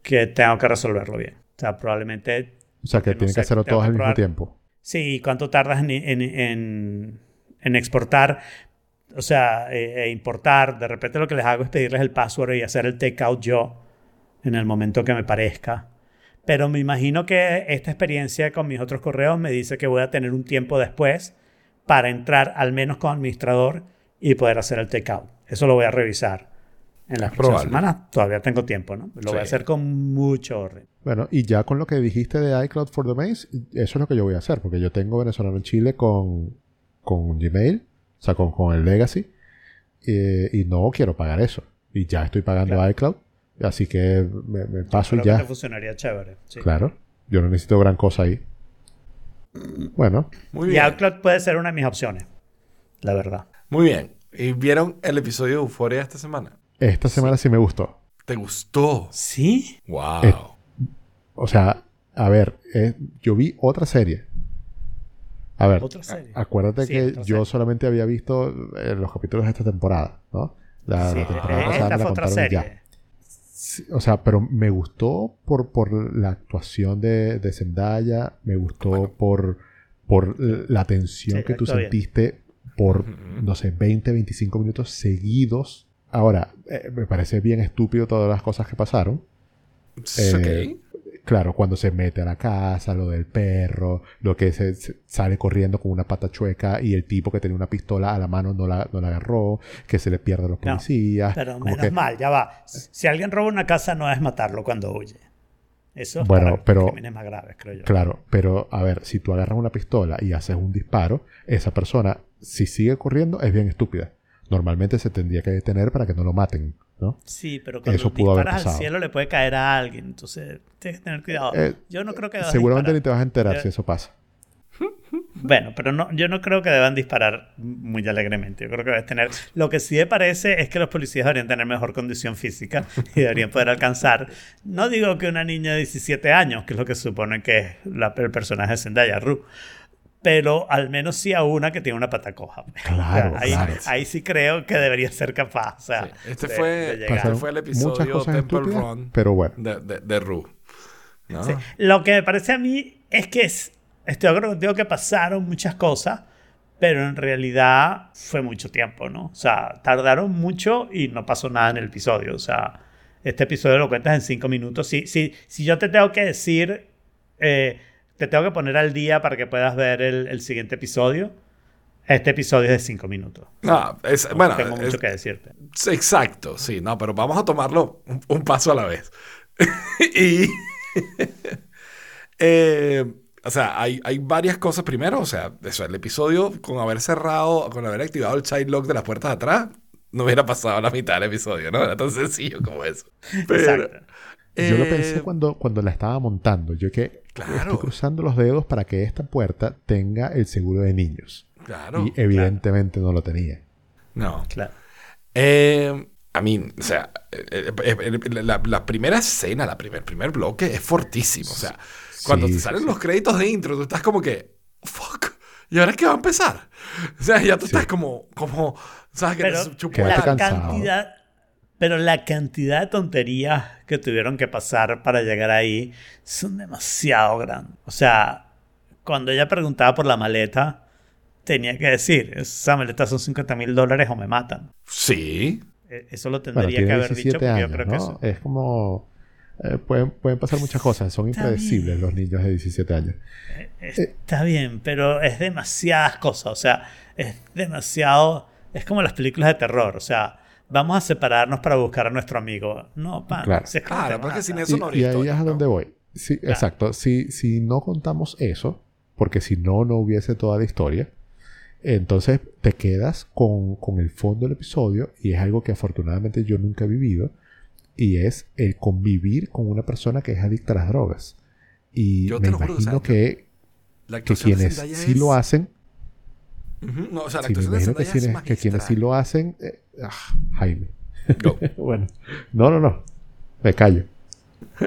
que tengo que resolverlo bien. O sea, probablemente
o sea, que
no sé,
que hacerlo todos al mismo tiempo.
Sí, ¿cuánto tardas en, en- en- en exportar? O sea, e, e importar. De repente lo que les hago es pedirles el password y hacer el takeout yo en el momento que me parezca. Pero me imagino que esta experiencia con mis otros correos me dice que voy a tener un tiempo después para entrar al menos con administrador y poder hacer el takeout. Eso lo voy a revisar en las próximas semanas. Todavía tengo tiempo, ¿no? Lo voy a
Sí.
hacer con mucho orden.
Bueno, y ya con lo que dijiste de iCloud for Domains, eso es lo que yo voy a hacer, porque yo tengo venezolano en Chile con, con Gmail, o sea, con, con el Legacy, eh, y no quiero pagar eso. Y ya estoy pagando
Claro.
iCloud, así que me, me paso y
Creo que
ya.
te funcionaría chévere. sí.
Claro, yo no necesito gran cosa ahí. Bueno,
Muy
Y
bien.
iCloud puede ser una de mis opciones, la verdad.
Muy bien. ¿Y vieron el episodio de Euforia esta semana?
esta semana sí me gustó.
¿Te gustó?
¿Sí?
¡Wow!
Eh, O sea, a ver, eh, yo vi otra serie. A ver,
serie.
acuérdate
Sí,
que yo
serie.
solamente había visto eh, los capítulos de esta temporada, ¿no? La,
Sí,
la temporada pasada
esta
me la contaron ya.
serie.
Sí, o sea, pero me gustó por, por la actuación de, de Zendaya, me gustó
Bueno.
por, por la tensión que tú
bien.
sentiste por, no sé, 20, 25 minutos seguidos. Ahora, eh, me parece bien estúpido todas las cosas que pasaron. Eh,
ok.
Claro, cuando se mete a la casa, lo del perro, lo que se, se- sale corriendo con una pata chueca y el tipo que tenía una pistola a la mano no la, no la agarró, que se le pierden los
No,
policías.
Pero menos
que-
mal, ya va. Si alguien roba una casa, no es matarlo cuando huye. Eso es
Bueno,
para
pero-
crímenes más graves, creo yo.
Claro, pero a ver, si tú agarras una pistola y haces un disparo, esa persona, si sigue corriendo, es bien estúpida. Normalmente se tendría que detener para que no lo maten, ¿no?
Sí, pero cuando
Eso pudo haber
disparas al cielo le puede caer a alguien. Entonces, tienes que tener cuidado.
Eh,
yo no creo que
Seguramente ni te vas a enterar
Yo-
si eso pasa.
Bueno, pero no, yo no creo que deban disparar muy alegremente. Yo creo que debes tener. Lo que sí me parece es que los policías deberían tener mejor condición física y deberían poder alcanzar. No digo que una niña de 17 años, que es lo que supone que es la- el personaje de Zendaya, Ru, pero al menos sí a una que tiene una pata coja.
Claro,
ahí,
claro.
ahí sí creo que debería ser capaz. O sea,
Sí, este
de-
fue-
de.
Pasaron- fue el episodio
muchas cosas
Temple
estúpidas,
Run.
pero bueno.
De, de, de Ru. ¿no?
Sí. Lo que me parece a mí es que es, estoy de acuerdo contigo que pasaron muchas cosas, pero en realidad fue mucho tiempo, ¿no? O sea, tardaron mucho y no pasó nada en el episodio. O sea, este episodio lo cuentas en cinco minutos. Si, si, si yo te tengo que decir, eh, te tengo que poner al día para que puedas ver el, el siguiente episodio, este episodio es de cinco minutos.
No, es,
No
bueno,
tengo
es-
mucho que decirte.
Exacto, sí, no, pero vamos a tomarlo un, un paso a la vez. y. eh, o sea, hay, hay varias cosas. Primero, o sea, eso, el episodio, con haber cerrado, con haber activado el child lock de las puertas de atrás, no hubiera pasado la mitad del episodio, ¿no? Era tan sencillo como eso. Pero,
Exacto.
Yo lo
eh,
pensé cuando, cuando la estaba montando. Yo que
Claro.
estoy cruzando los dedos para que esta puerta tenga el seguro de niños.
Claro.
y evidentemente no lo tenía.
No.
Claro.
Eh, a mí, o sea, eh, eh, eh, la, la primera escena, la primer, primer bloque es fortísimo. O sea, cuando
Sí,
te salen
sí.
los créditos de intro, tú estás como que, fuck, ¿y ahora qué va a empezar? O sea, ya tú
Sí.
estás como, como, ¿sabes? Que
Pero
te la-
la
cansado.
cantidad, pero la cantidad de tonterías que tuvieron que pasar para llegar ahí son demasiado grandes. O sea, cuando ella preguntaba por la maleta, tenía que decir, esa maleta son 50 mil dólares o me matan.
Sí.
E- Eso lo
Bueno,
tendría
tiene
que haber dicho
17
porque
años,
yo creo
¿no?
que eso...
Es como... eh, pueden, pueden pasar muchas cosas. Son
Está
impredecibles
bien.
los niños de 17 años.
Está bien, pero es demasiadas cosas. O sea, es demasiado. Es como las películas de terror. O sea, vamos a separarnos para buscar a nuestro amigo. No, pan.
Claro.
si es que no
Claro, porque sin eso
Y,
no
y ahí es a
¿no?
donde voy. Sí, Exacto. Si, si no contamos eso, porque si no, no hubiese toda la historia, entonces te quedas con, con el fondo del episodio y es algo que afortunadamente yo nunca he vivido y es el convivir con una persona que es adicta a las drogas. Y
Yo
me
te lo juro, o sea,
imagino que,
La
que quienes sí
es-
lo hacen,
Ujú, No, o sea, la
sí, me imagino que quienes, que quienes sí lo hacen, eh, ah, Jaime.
Go.
bueno, no, no, no, me callo.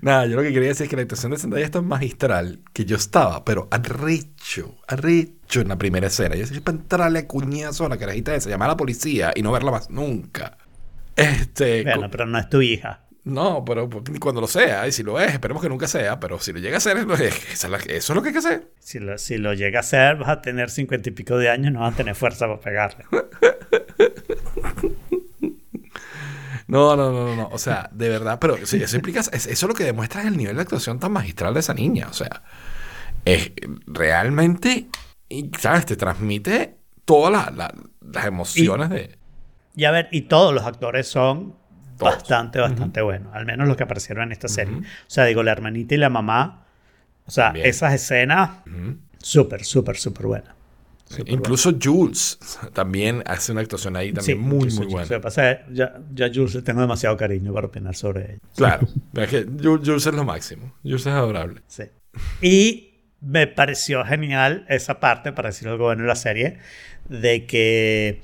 Nada, yo lo que quería decir es que la actuación de Zendaya es tan magistral que yo estaba, pero arrecho, arrecho en la primera escena. Yo decía, para entrarle a cuñazo a la carajita esa, llamar a la policía y no verla más nunca. Este.
Bueno, pero no es tu hija.
No, pero cuando lo sea, y si lo es, esperemos que nunca sea, pero si lo llega a ser, es es eso es lo que hay que hacer.
Si lo, si lo llega a hacer, vas a tener cincuenta y pico de años, no vas a tener fuerza para pegarle.
No, no, no, no, no. O sea, de verdad, pero sí, eso implica, es- eso es lo que demuestra el nivel de actuación tan magistral de esa niña. O sea, es realmente, ¿sabes? Te transmite todas la- la- las emociones de.
Y a ver, y todos los actores son
Todos.
bastante, bastante buenos. Al menos los que aparecieron en esta serie. O sea, digo, la hermanita y la mamá. O sea,
También.
esas escenas,
Ujú.
súper, súper, súper buenas. Súper
Incluso Jules también hace una actuación ahí también
Sí,
muy, muy buena.
Que pasa ya, ya Jules le tengo demasiado cariño para opinar sobre ella.
Claro, es que Ju- Jules es lo máximo. Jules es adorable.
Sí. Y me pareció genial esa parte, para decir algo bueno en la serie, de que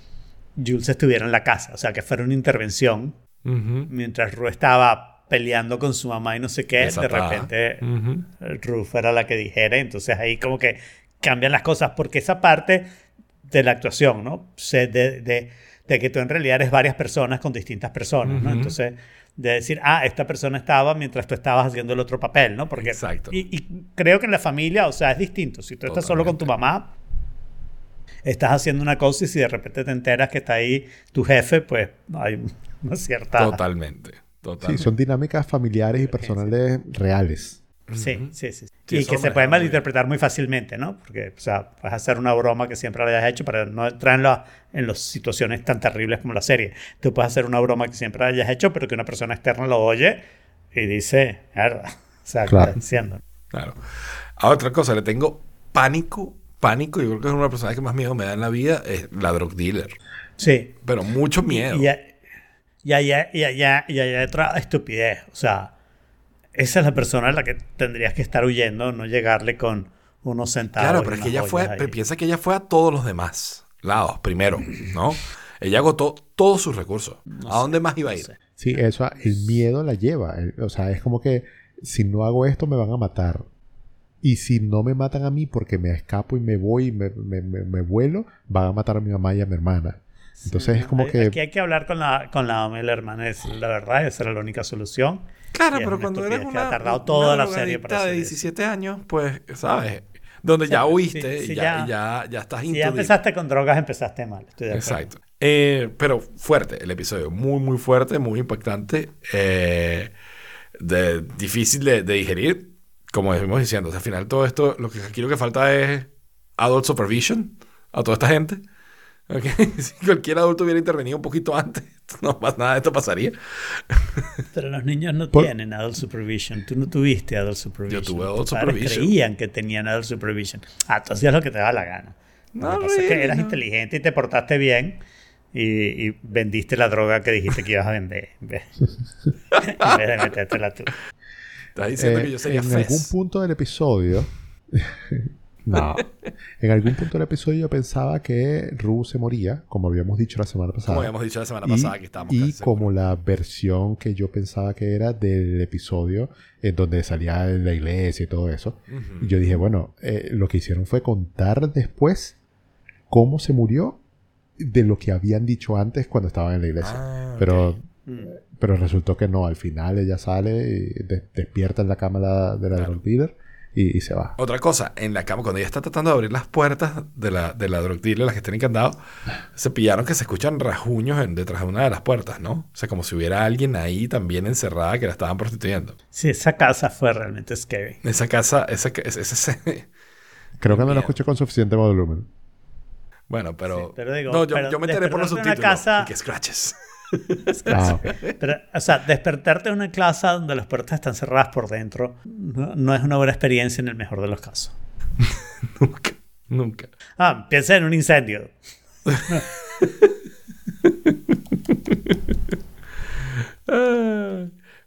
Jules estuviera en la casa. O sea, que fuera una intervención
Ujú.
mientras Ru estaba peleando con su mamá y no sé qué.
Desatada.
De repente
Ujú.
Ru fuera la que dijera. Entonces ahí como que cambian las cosas. Porque esa parte de la actuación, ¿no? Se- De, de- de que tú en realidad eres varias personas con distintas personas, ¿no?
Ujú.
Entonces, de decir, ah, esta persona estaba mientras tú estabas haciendo el otro papel, ¿no? Porque,
Exacto.
Y, y creo que en la familia, o sea, es distinto. Si tú estás solo con tu mamá, estás haciendo una cosa y si de repente te enteras que está ahí tu jefe, pues hay una cierta...
Totalmente.
Sí,
Totalmente.
son dinámicas familiares y personales reales.
Sí, sí, sí.
Sí,
y que se puede
manejan muy
malinterpretar muy fácilmente, ¿no? Porque, o sea, puedes hacer una broma que siempre la hayas hecho para no entrar en, la- en las situaciones tan terribles como la serie. Tú puedes hacer una broma que siempre hayas hecho, pero que una persona externa lo oye y dice, mierda. O sea, ¿qué
Claro.
diciendo?
Claro. A otra cosa, le tengo pánico, pánico, yo creo que es una personas que más miedo me da en la vida, es la drug dealer.
Sí.
Pero mucho miedo.
Y, y, allá, y, allá, y allá hay otra estupidez. O sea, esa es la persona a la que tendrías que estar huyendo, no llegarle con unos centavos.
claro,
y
pero es que ella fue,
ahí.
piensa que ella fue a todos los demás lados primero, ¿no? ella agotó todos sus recursos. ¿A dónde más iba a ir?
sé.
Sí, eso, el miedo la lleva. O sea, es como que si no hago esto me van a matar. Y si no me matan a mí porque me escapo y me voy y me, me- me- me vuelo, van a matar a mi mamá y a mi hermana. Entonces es como
Hay-
que...
Aquí hay que hablar con la, con la mamá y la hermana. Es, la verdad, esa era la única solución.
Claro, pero
una
cuando eres
que ha
una,
tardado toda
una
la serie para
de
hacer eso.
17 años, pues, ¿sabes? Donde ya
Sí,
huiste
sí,
y ya,
ya-
ya, ya estás
Si ya empezaste con drogas, empezaste mal. Estoy de.
Exacto. Eh, pero fuerte el episodio, muy, muy fuerte, muy impactante, eh, de, difícil de, de digerir, como decimos diciendo. O sea, al final todo esto, lo que aquí lo que falta es adult supervision a toda esta gente. ¿Ok? Si cualquier adulto hubiera intervenido un poquito antes, no más nada de esto pasaría.
Pero los niños no
Por-
tienen adult supervision. Tú no tuviste adult supervision.
tuve adult
Tus padres
supervision.
creían que tenían adult supervision. Ah, tú hacías lo que te daba la gana. Lo
No,
que pasa es que eras
no.
inteligente y te portaste bien y, y vendiste la droga que dijiste que ibas a vender. En vez, en vez de metértela tú.
Estás diciendo
Eh,
que yo sería
en
fez.
algún punto del episodio. No. En algún punto del episodio yo pensaba que Ru se moría, como habíamos dicho la semana pasada.
Como habíamos dicho la semana
y,
pasada que estábamos
y
casi
como la versión que yo pensaba que era del episodio en donde salía de la iglesia y todo eso. Y yo dije, bueno, eh, lo que hicieron fue contar después cómo se murió de lo que habían dicho antes cuando estaban en la iglesia.
Ah,
Pero.
Mm.
pero resultó que no, al final ella sale y de- despierta en la cama la- de la
Claro.
Y, y se va.
Otra cosa, en la cama, cuando ella está tratando de abrir las puertas de la, de la drug dealer, las que están encantados, se pillaron que se escuchan rajuños en- detrás de una de las puertas, ¿no? O sea, como si hubiera alguien ahí también encerrada que la estaban prostituyendo.
Sí, esa casa fue realmente scary.
Esa casa, esa, ca- ese, ese- ese-
Creo que no lo escuché con suficiente volumen.
bueno, pero...
Sí, pero digo,
no, yo,
pero
yo me enteré por los subtítulos.
casa-
y que scratches.
Ok.
Pero, o sea, despertarte en una clase donde las puertas están cerradas por dentro no, no es una buena experiencia en el mejor de los casos.
nunca, nunca.
Ah, piensa en un incendio.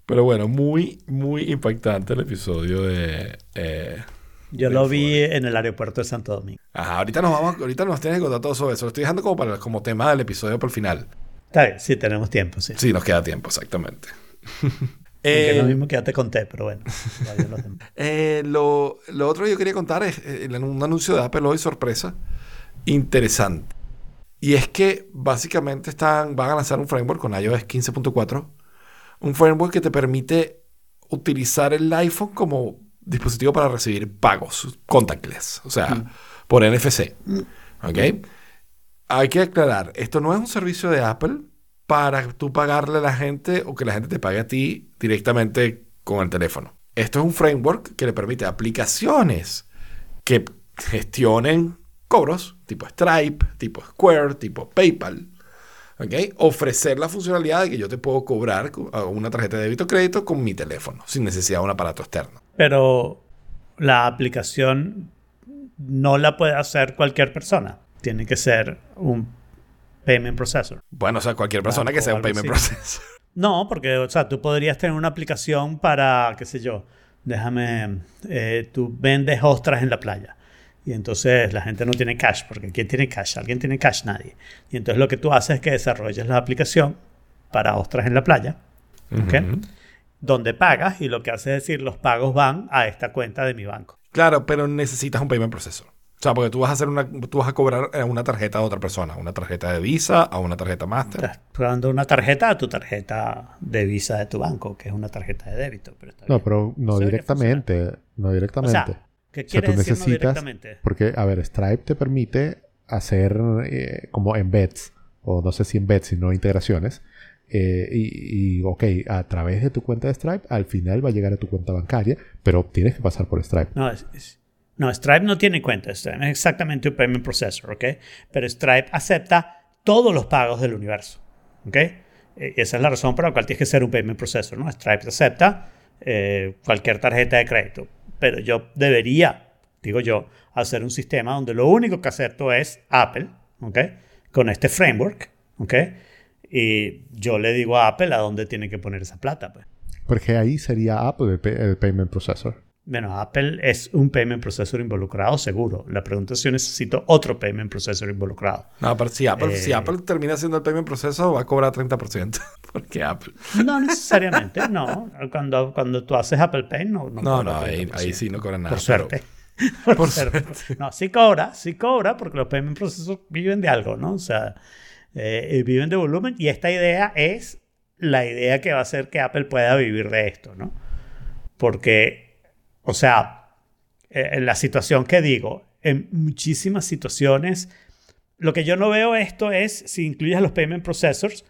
Pero bueno, muy, muy impactante el episodio de... eh,
Yo
de
lo vi en el aeropuerto de Santo Domingo.
Ajá, ahorita nos vamos, ahorita nos tienes que contar todo sobre eso. Lo estoy dejando como para como tema del episodio por el final.
Está bien, sí, tenemos tiempo, sí.
Sí, nos queda tiempo, exactamente. Eh,
lo mismo que ya te conté, pero bueno. demás.
Eh, lo, lo otro que yo quería contar es eh, el- un anuncio de Apple hoy, sorpresa, interesante. Y es que básicamente están, van a lanzar un framework con iOS 15.4. Un framework que te permite utilizar el iPhone como dispositivo para recibir pagos contactless, o sea, por NFC. ¿Ok? Hay que aclarar, esto no es un servicio de Apple para tú pagarle a la gente o que la gente te pague a ti directamente con el teléfono. Esto es un framework que le permite a aplicaciones que gestionen cobros, tipo Stripe, tipo Square, tipo PayPal, ¿ok? Ofrecer la funcionalidad de que yo te puedo cobrar una tarjeta de débito o crédito con mi teléfono, sin necesidad de un aparato externo.
Pero la aplicación no la puede hacer cualquier persona. Tiene que ser un payment processor.
Bueno, o sea, cualquier persona que sea un payment processor.
No, porque, o sea, tú podrías tener una aplicación para, qué sé yo, déjame, eh, tú vendes ostras en la playa. Y entonces la gente no tiene cash, porque ¿quién tiene cash? ¿Alguien tiene cash? Nadie. Y entonces lo que tú haces es que desarrolles la aplicación para ostras en la playa, ¿ok?
Ujú.
donde pagas y lo que hace es decir, los pagos van a esta cuenta de mi banco.
Claro, pero necesitas un payment processor. O sea, porque tú vas a hacer una, tú vas a cobrar una tarjeta a otra persona, una tarjeta de Visa a una tarjeta Master.
Estás pagando una tarjeta a tu tarjeta de visa de tu banco, que es una tarjeta de débito. Pero está
No,
bien.
pero no
Eso
directamente. No
O
directamente.
sea, ¿qué
O sea, tú
decir no directamente?
Porque, a ver, Stripe te permite hacer eh, como embeds, o no sé si embeds, sino integraciones. Eh, y, y, ok, a través de tu cuenta de Stripe, al final va a llegar a tu cuenta bancaria, pero tienes que pasar por Stripe.
No, es- es- no, Stripe no tiene cuenta. Stripe es exactamente un payment processor, ¿ok? Pero Stripe acepta todos los pagos del universo, ¿ok? Eh, Y esa es la razón por la cual tienes que ser un payment processor, ¿no? Stripe acepta eh, cualquier tarjeta de crédito. Pero yo debería, digo yo, hacer un sistema donde lo único que acepto es Apple, ¿ok? Con este framework, ¿ok? Y yo le digo a Apple a dónde tiene que poner esa plata, pues.
Porque ahí sería Apple el, pay- el payment processor.
Bueno, Apple es un payment processor involucrado, seguro. La pregunta es si necesito otro payment processor involucrado.
No, pero si Apple, si
Eh.
Apple termina haciendo el payment processor, va a cobrar 30%. Porque Apple.
No necesariamente, no. Cuando, cuando tú haces Apple Pay, no. No,
No, no, ahí,
30%.
ahí sí no cobran nada.
Por
pero-
suerte. Por,
Por
suerte. No, sí cobra, sí cobra, porque los payment processors viven de algo, ¿no? O sea, eh, viven de volumen. Y esta idea es la idea que va a hacer que Apple pueda vivir de esto, ¿no? Porque, o sea, eh, en la situación que digo, en muchísimas situaciones, lo que yo no veo esto es, si incluyes los payment processors,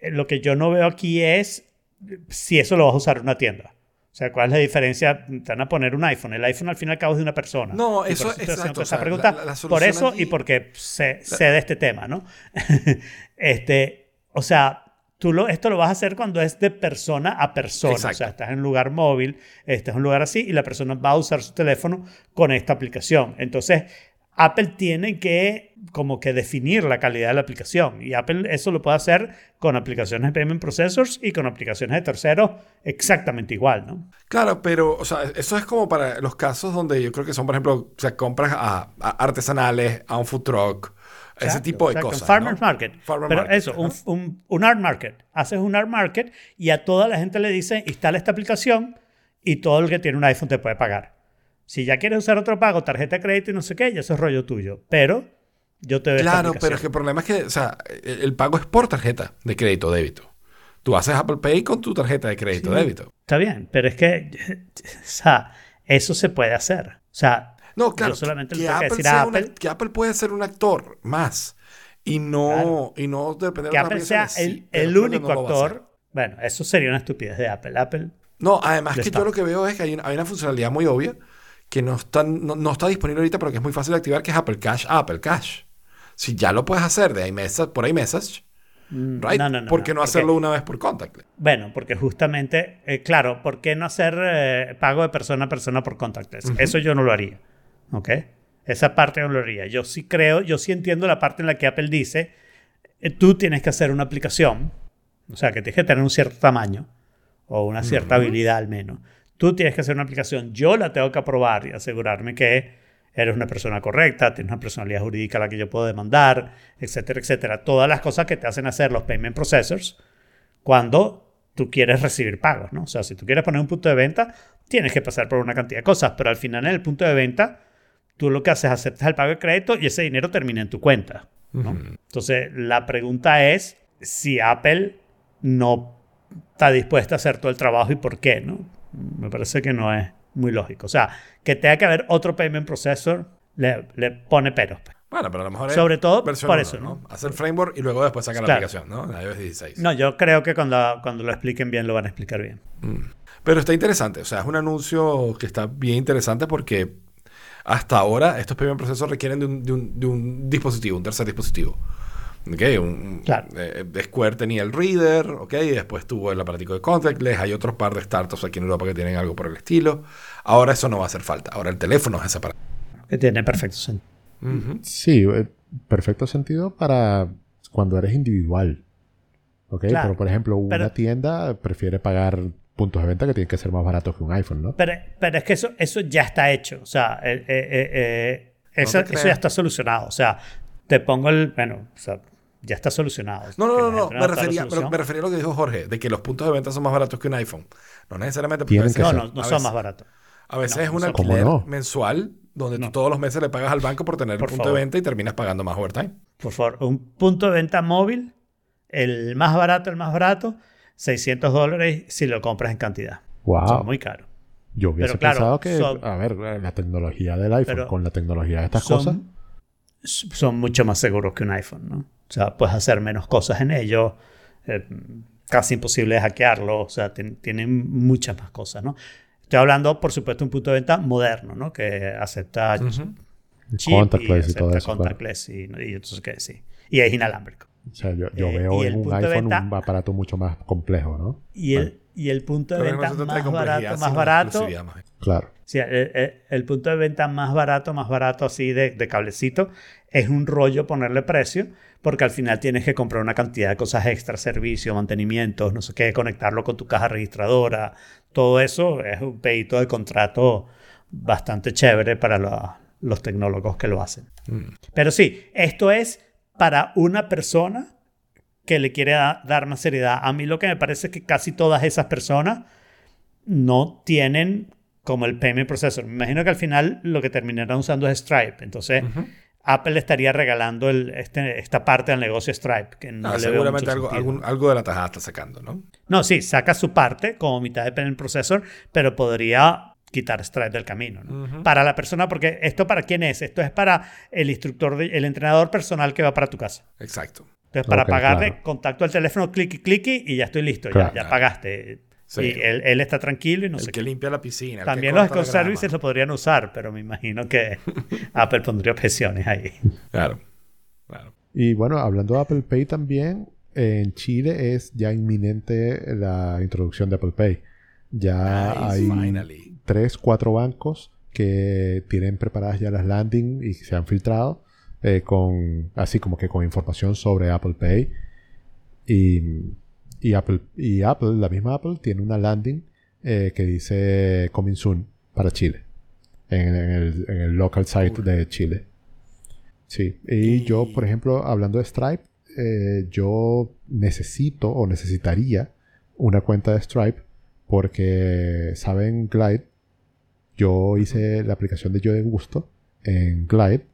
eh, lo que yo no veo aquí es eh, si eso lo vas a usar en una tienda. O sea, ¿cuál es la diferencia? Te van a poner un iPhone. El iPhone al fin y al cabo es de una persona.
No,
Y
eso-
haciendo
exacto, o sea,
pregunta.
la- la
por eso
allí-
y porque sé, sé de este tema, ¿no? este, o sea, tú lo, esto lo vas a hacer cuando es de persona a persona.
Exacto.
O sea, estás en un lugar móvil, estás en un lugar así y la persona va a usar su teléfono con esta aplicación. Entonces, Apple tiene que como que definir la calidad de la aplicación y Apple eso lo puede hacer con aplicaciones de payment processors y con aplicaciones de terceros exactamente igual, ¿no?
Claro, pero, o sea, eso es como para los casos donde yo creo que son, por ejemplo, o sea, compras a, a artesanales, a un food truck, ese
Exacto,
tipo de
exacto.
cosas.
Farmers
¿no?
market.
Farmer
Pero
market,
eso, un,
ajá.
un, un art market. Haces un art market y a toda la gente le dice, instala esta aplicación y todo el que tiene un iPhone te puede pagar. Si ya quieres usar otro pago, tarjeta de crédito y no sé qué, ya eso es rollo tuyo. Pero yo te esta
Claro, pero es que el problema es que, o sea, el, el pago es por tarjeta de crédito débito. Tú haces Apple Pay con tu tarjeta de crédito
Sí.
débito.
Está bien, pero es que, o sea, eso se puede hacer. O sea,
No, claro,
yo solamente le
que, Apple
decir a
sea un
Apple
act- que Apple puede ser un actor más y no, y no depender
que
de
Apple sea el,
sí,
el único
no
actor. Bueno, eso sería una estupidez de Apple. Apple
No, además que
está.
yo lo que veo es que hay una, hay una funcionalidad muy obvia que no está, no, no está disponible ahorita, pero que es muy fácil de activar, que es Apple Cash a Apple Cash. Si ya lo puedes hacer de iMessage, por iMessage,
mm,
right?
No, no, no.
¿Por qué no,
porque-
hacerlo una vez por contactless?
Bueno, porque justamente, eh, claro, ¿por qué no hacer eh, pago de persona a persona por contactless? Eso yo no lo haría. ¿Ok? Esa parte no lo haría. Yo sí creo, yo sí entiendo la parte en la que Apple dice, eh, tú tienes que hacer una aplicación, o sea, que tienes que tener un cierto tamaño o una cierta habilidad al menos. Tú tienes que hacer una aplicación, yo la tengo que aprobar y asegurarme que eres una persona correcta, tienes una personalidad jurídica a la que yo puedo demandar, etcétera, etcétera. Todas las cosas que te hacen hacer los payment processors cuando tú quieres recibir pagos, ¿no? O sea, si tú quieres poner un punto de venta, tienes que pasar por una cantidad de cosas, pero al final en el punto de venta, tú lo que haces es aceptas el pago de crédito y ese dinero termina en tu cuenta. ¿no? Entonces, la pregunta es si Apple no está dispuesta a hacer todo el trabajo y por qué, ¿no? Me parece que no es muy lógico. O sea, que tenga que haber otro payment processor le, le pone peros. pues.
Bueno, pero a lo mejor es
Sobre todo por
uno,
eso, ¿no?
Hacer framework y luego después sacar la aplicación, ¿no? La iOS 16.
No, yo creo que cuando, cuando lo expliquen bien lo van a explicar bien.
Pero está interesante, o sea, es un anuncio que está bien interesante porque hasta ahora estos payment procesos requieren de un, de un- de un dispositivo, un tercer dispositivo. ¿Ok? Un-
Claro.
eh, Square tenía el Reader, ¿ok? Y después tuvo el aparatico de contactless. Hay otros par de startups aquí en Europa que tienen algo por el estilo. Ahora eso no va a hacer falta. Ahora el teléfono es ese aparato.
Que tiene perfecto sentido.
Ujú.
Sí, eh, perfecto sentido para cuando eres individual. ¿Ok?
Claro.
Pero, por ejemplo, una
Pero-
tienda prefiere pagar puntos de venta que tienen que ser más baratos que un iPhone, ¿no?
Pero, pero es que eso, eso ya está hecho. O sea, eh, eh, eh, eso, eso ya está solucionado. O sea, te pongo el. Bueno, o sea, ya está solucionado.
No, no, no, no. Me refería, pero me refería a lo que dijo Jorge, de que los puntos de venta son más baratos que un iPhone. No necesariamente porque veces-
que
No, no, no
a
son
veces-
más baratos.
A veces
No,
es un
son-
¿Cómo
alquiler
no?
mensual donde
No.
tú todos los meses le pagas al banco por tener
Por
el punto
favor.
de venta y terminas pagando más overtime.
Por favor, un punto de venta móvil, el más barato, el más barato, 600 dólares si lo compras en cantidad.
Wow.
Son muy caros.
Yo hubiese
Pero claro,
pensado que,
son-
a ver, la tecnología del iPhone
Pero
con la tecnología de estas cosas,
son, mucho más seguros que un iPhone, ¿no? O sea, puedes hacer menos cosas en ellos, eh, casi imposible de hackearlo, o sea, tien- tienen muchas más cosas, ¿no? Estoy hablando, por supuesto, de un punto de venta moderno, ¿no? Que acepta chip
contactless y,
y
todo
acepta
eso. claro.
contactless y, y entonces qué sí. Y es inalámbrico.
O sea, yo, yo
Eh,
veo
y
en
el
un
punto de
iPhone
venta-
un aparato mucho más complejo, ¿no?
Y el, y el punto de
Pero
venta más barato, más
más.
Claro.
Sí, el, el- el punto de venta más barato, más barato así de, de cablecito, es un rollo ponerle precio, porque al final tienes que comprar una cantidad de cosas extra, servicio, mantenimientos, no sé qué, conectarlo con tu caja registradora, todo eso es un pedito de contrato bastante chévere para la- los tecnólogos que lo hacen. Pero sí, esto es para una persona que le quiere da- dar más seriedad. A mí lo que me parece es que casi todas esas personas no tienen como el payment processor. Me imagino que al final lo que terminarán usando es Stripe. Entonces, Apple estaría regalando el- este- esta parte del negocio Stripe. Que no
Ah,
le
seguramente algo, algún- algo de la tajada está sacando, ¿no?
No, sí, saca su parte como mitad de payment processor, pero podría quitar Stripe del camino. ¿no? Para la persona, porque esto para quién es? Esto es para el instructor, de- el entrenador personal que va para tu casa.
Exacto.
Entonces, para
Ok,
pagarle,
claro.
contacto al teléfono, cliqui, cliqui y ya estoy listo.
Claro.
ya, ya pagaste.
Sí.
Y él, él está tranquilo y no
el
sé
que
qué.
limpia la piscina.
También los Scott Services lo podrían usar, pero me imagino que Apple pondría objeciones ahí.
Claro. Claro.
Y bueno, hablando de Apple Pay también, en Chile es ya inminente la introducción de Apple Pay. Ya
Nice,
hay
finally.
Tres, cuatro bancos que tienen preparadas ya las landing y se han filtrado eh, con así como que con información sobre Apple Pay. Y, y Apple, y Apple, la misma Apple, tiene una landing eh, que dice Coming Soon para Chile. En, en el, en el local site de Chile. Sí. Y,
Y-
yo, por ejemplo, hablando de Stripe, eh, yo necesito o necesitaría una cuenta de Stripe porque, ¿saben? Glide. Yo hice la aplicación de Yo de Gusto en Glide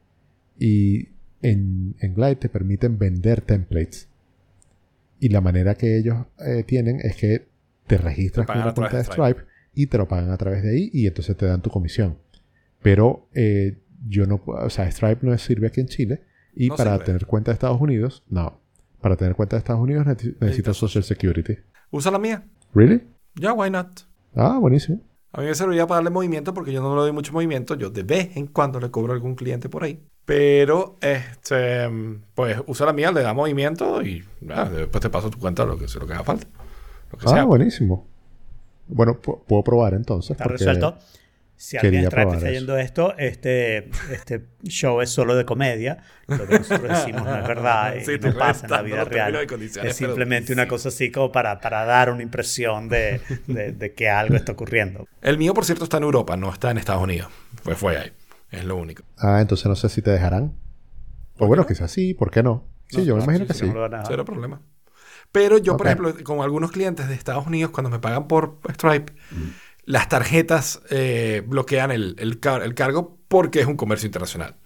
y en, en Glide te permiten vender templates. Y la manera que ellos eh, tienen es que te registras
Te
con una cuenta de
Stripe.
Stripe y te lo pagan a través de ahí y entonces te dan tu comisión. Pero eh, yo no puedo, o sea, Stripe no sirve aquí en Chile y
No
para
sirve.
tener cuenta de Estados Unidos, no. Para tener cuenta de Estados Unidos necesito Social Security.
Usa la mía.
¿Really?
Ya, why not?
Ah, buenísimo.
A mí me serviría para darle movimiento porque yo no le doy mucho movimiento. Yo de vez en cuando le cobro a algún cliente por ahí. Pero, este, pues usa la mía, le da movimiento y ya, después te paso tu cuenta lo que, lo que haga falta. Lo que
Ah,
sea.
buenísimo. Bueno, pu- puedo probar entonces.
Está
porque-
resuelto. Si alguien está
eso.
yendo esto, este, este show es solo de comedia. Lo que nosotros decimos no es verdad y
Sí,
no pasa en la vida real. Es
pero
simplemente una
sí.
cosa así como para, para dar una impresión de, de- de que algo está ocurriendo.
El mío, por cierto, está en Europa, no está en Estados Unidos. Pues fue ahí. Es lo único.
Ah, entonces no sé si te dejarán. O bueno, quizás sí, ¿por qué no? Sí,
No,
yo me
no,
imagino
sí,
que
sí, Cero problema. Pero yo, por
Ok.
ejemplo, con algunos clientes de Estados Unidos, cuando me pagan por Stripe, las tarjetas eh, bloquean el, el car- el cargo porque es un comercio internacional.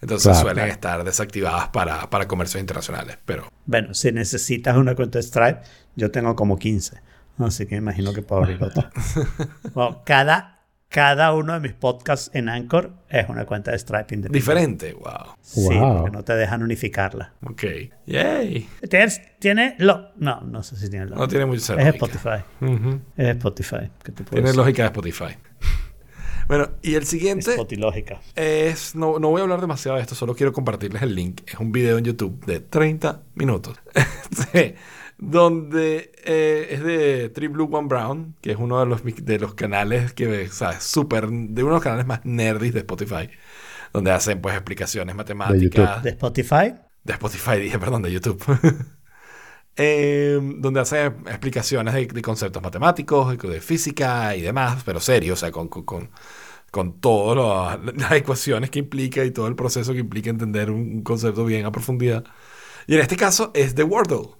Entonces
Claro,
suelen
claro.
estar desactivadas para, para comercios internacionales. Pero
Bueno, si necesitas una cuenta Stripe, yo tengo como 15. Así que imagino que puedo abrir otra. Bueno, cada, cada uno de mis podcasts en Anchor es una cuenta de Stripe independiente.
diferente, wow.
Sí,
Wow.
porque no te dejan unificarla.
Ok. Yay.
¿Tienes- ¿Tiene lo? No, no sé si tiene lo.
No tiene mucha
es
lógica.
Spotify.
Ujú.
Es Spotify. ¿Qué te puedo
Tiene
decir?
lógica de Spotify. bueno, y el siguiente
Spotilógica.
es. No, no voy a hablar demasiado de esto, solo quiero compartirles el link. Es un video en YouTube de 30 minutos. Sí, donde eh, es de Tree Blue One Brown, que es uno de los, de los canales que, ¿sabes? Súper. de uno de los canales más nerdis de Spotify. Donde hacen, pues, explicaciones matemáticas.
¿De Spotify?
De Spotify, dije, perdón, de YouTube. Eh, donde hace explicaciones de, de conceptos matemáticos, de, de física y demás, pero serio, o sea, con, con, con, todas las ecuaciones que implica y todo el proceso que implica entender un, un concepto bien a profundidad. Y en este caso es de Wordle.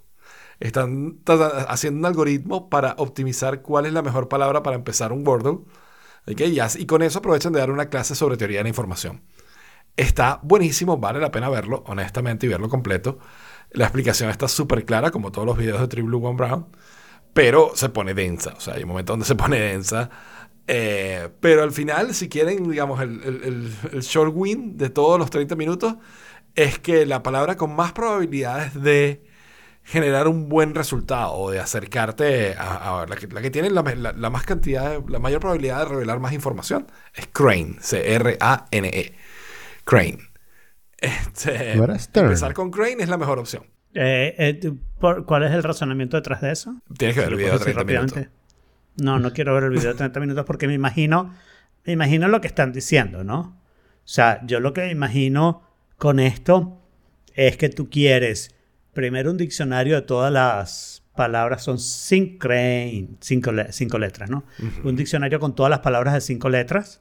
Están haciendo un algoritmo para optimizar cuál es la mejor palabra para empezar un Wordle. ¿ok? Y, y con eso aprovechan de dar una clase sobre teoría de la información. Está buenísimo, vale la pena verlo, honestamente, y verlo completo. La explicación está súper clara, como todos los videos de True Blue One Brown, pero se pone densa. O sea, hay un momento donde se pone densa. Eh, pero al final, si quieren, digamos, el- el short win de todos los 30 minutos es que la palabra con más probabilidades de generar un buen resultado o de acercarte a, a la, que, la que tiene la, la- la más cantidad, de- la mayor probabilidad de revelar más información es Crane, C-R-A-N-E. Crane. Este, empezar con Crane es la mejor opción.
Eh, eh, por- ¿Cuál es el razonamiento detrás de eso?
Tienes que ver
¿Se
el video de
puedes decir
30 minutos.
No, no quiero ver el video de 30 minutos porque me imagino, me imagino lo que están diciendo, ¿no? O sea, yo lo que me imagino con esto es que tú quieres primero un diccionario de todas las palabras, son cinco, cinco, le- cinco letras, ¿no? Un diccionario con todas las palabras de cinco letras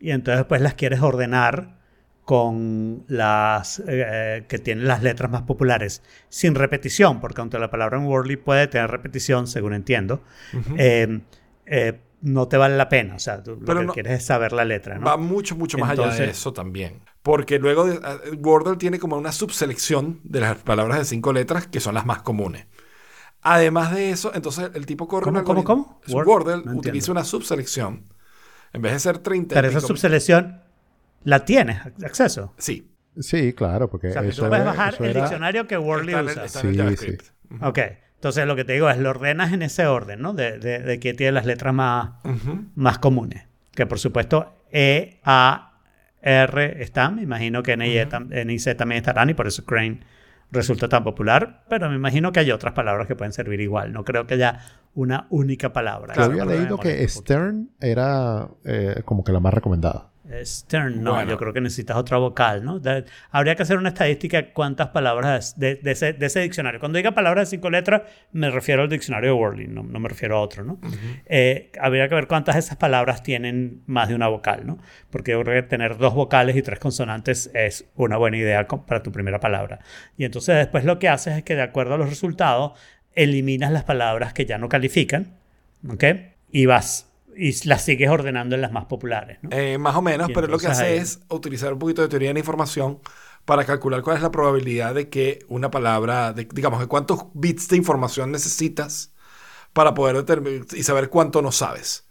y entonces después las quieres ordenar con las eh, que tienen las letras más populares sin repetición, porque aunque la palabra en Wordly puede tener repetición, según entiendo, eh, eh, no te vale la pena. O sea, tú lo
Pero
que
no-
quieres es saber la letra, ¿no?
Va mucho, mucho más allá de eso también. Porque luego de, eh, Wordle tiene como una subselección de las palabras de cinco letras que son las más comunes. Además de eso, entonces el tipo corre
¿Cómo,
un
cómo,
algoritmo-
cómo?
Wordle
no
utiliza una subselección. En vez de ser 30 y
Pero esa subselección la tienes acceso.
Sí.
Sí, claro, porque
O sea, que
eso,
tú puedes bajar el
era-
diccionario que Wordly
Está en el-
usa.
está en el
Sí,
JavaScript.
Ok. Entonces lo que te digo es, lo ordenas en ese orden, ¿no? De, de, de que tiene las letras más,
Ujú.
más comunes. Que por supuesto E, A, R están. Me imagino que N y, E tam- N y C también estarán y por eso Crane resulta tan popular. Pero me imagino que hay otras palabras que pueden servir igual. No creo que haya una única palabra.
Yo
Claro,
había leído que. Stern era eh, como que la más recomendada.
Stern, no,
Bueno.
yo creo que necesitas otra vocal, ¿no? De- habría que hacer una estadística de cuántas palabras de, de ese, de ese diccionario. Cuando diga palabras de cinco letras, me refiero al diccionario de Wordly, no, no me refiero a otro, ¿no? Eh, habría que ver cuántas de esas palabras tienen más de una vocal, ¿no? Porque yo creo que tener dos vocales y tres consonantes es una buena idea para tu primera palabra. Y entonces después lo que haces es que de acuerdo a los resultados, eliminas las palabras que ya no califican, ¿ok? Y vas y las sigues ordenando en las más populares, ¿no?
Eh, más o menos,
Y
pero lo que hace
ahí-
es utilizar un poquito de teoría de la información para calcular cuál es la probabilidad de que una palabra, de- digamos, de cuántos bits de información necesitas para poder determinar y saber cuánto no sabes.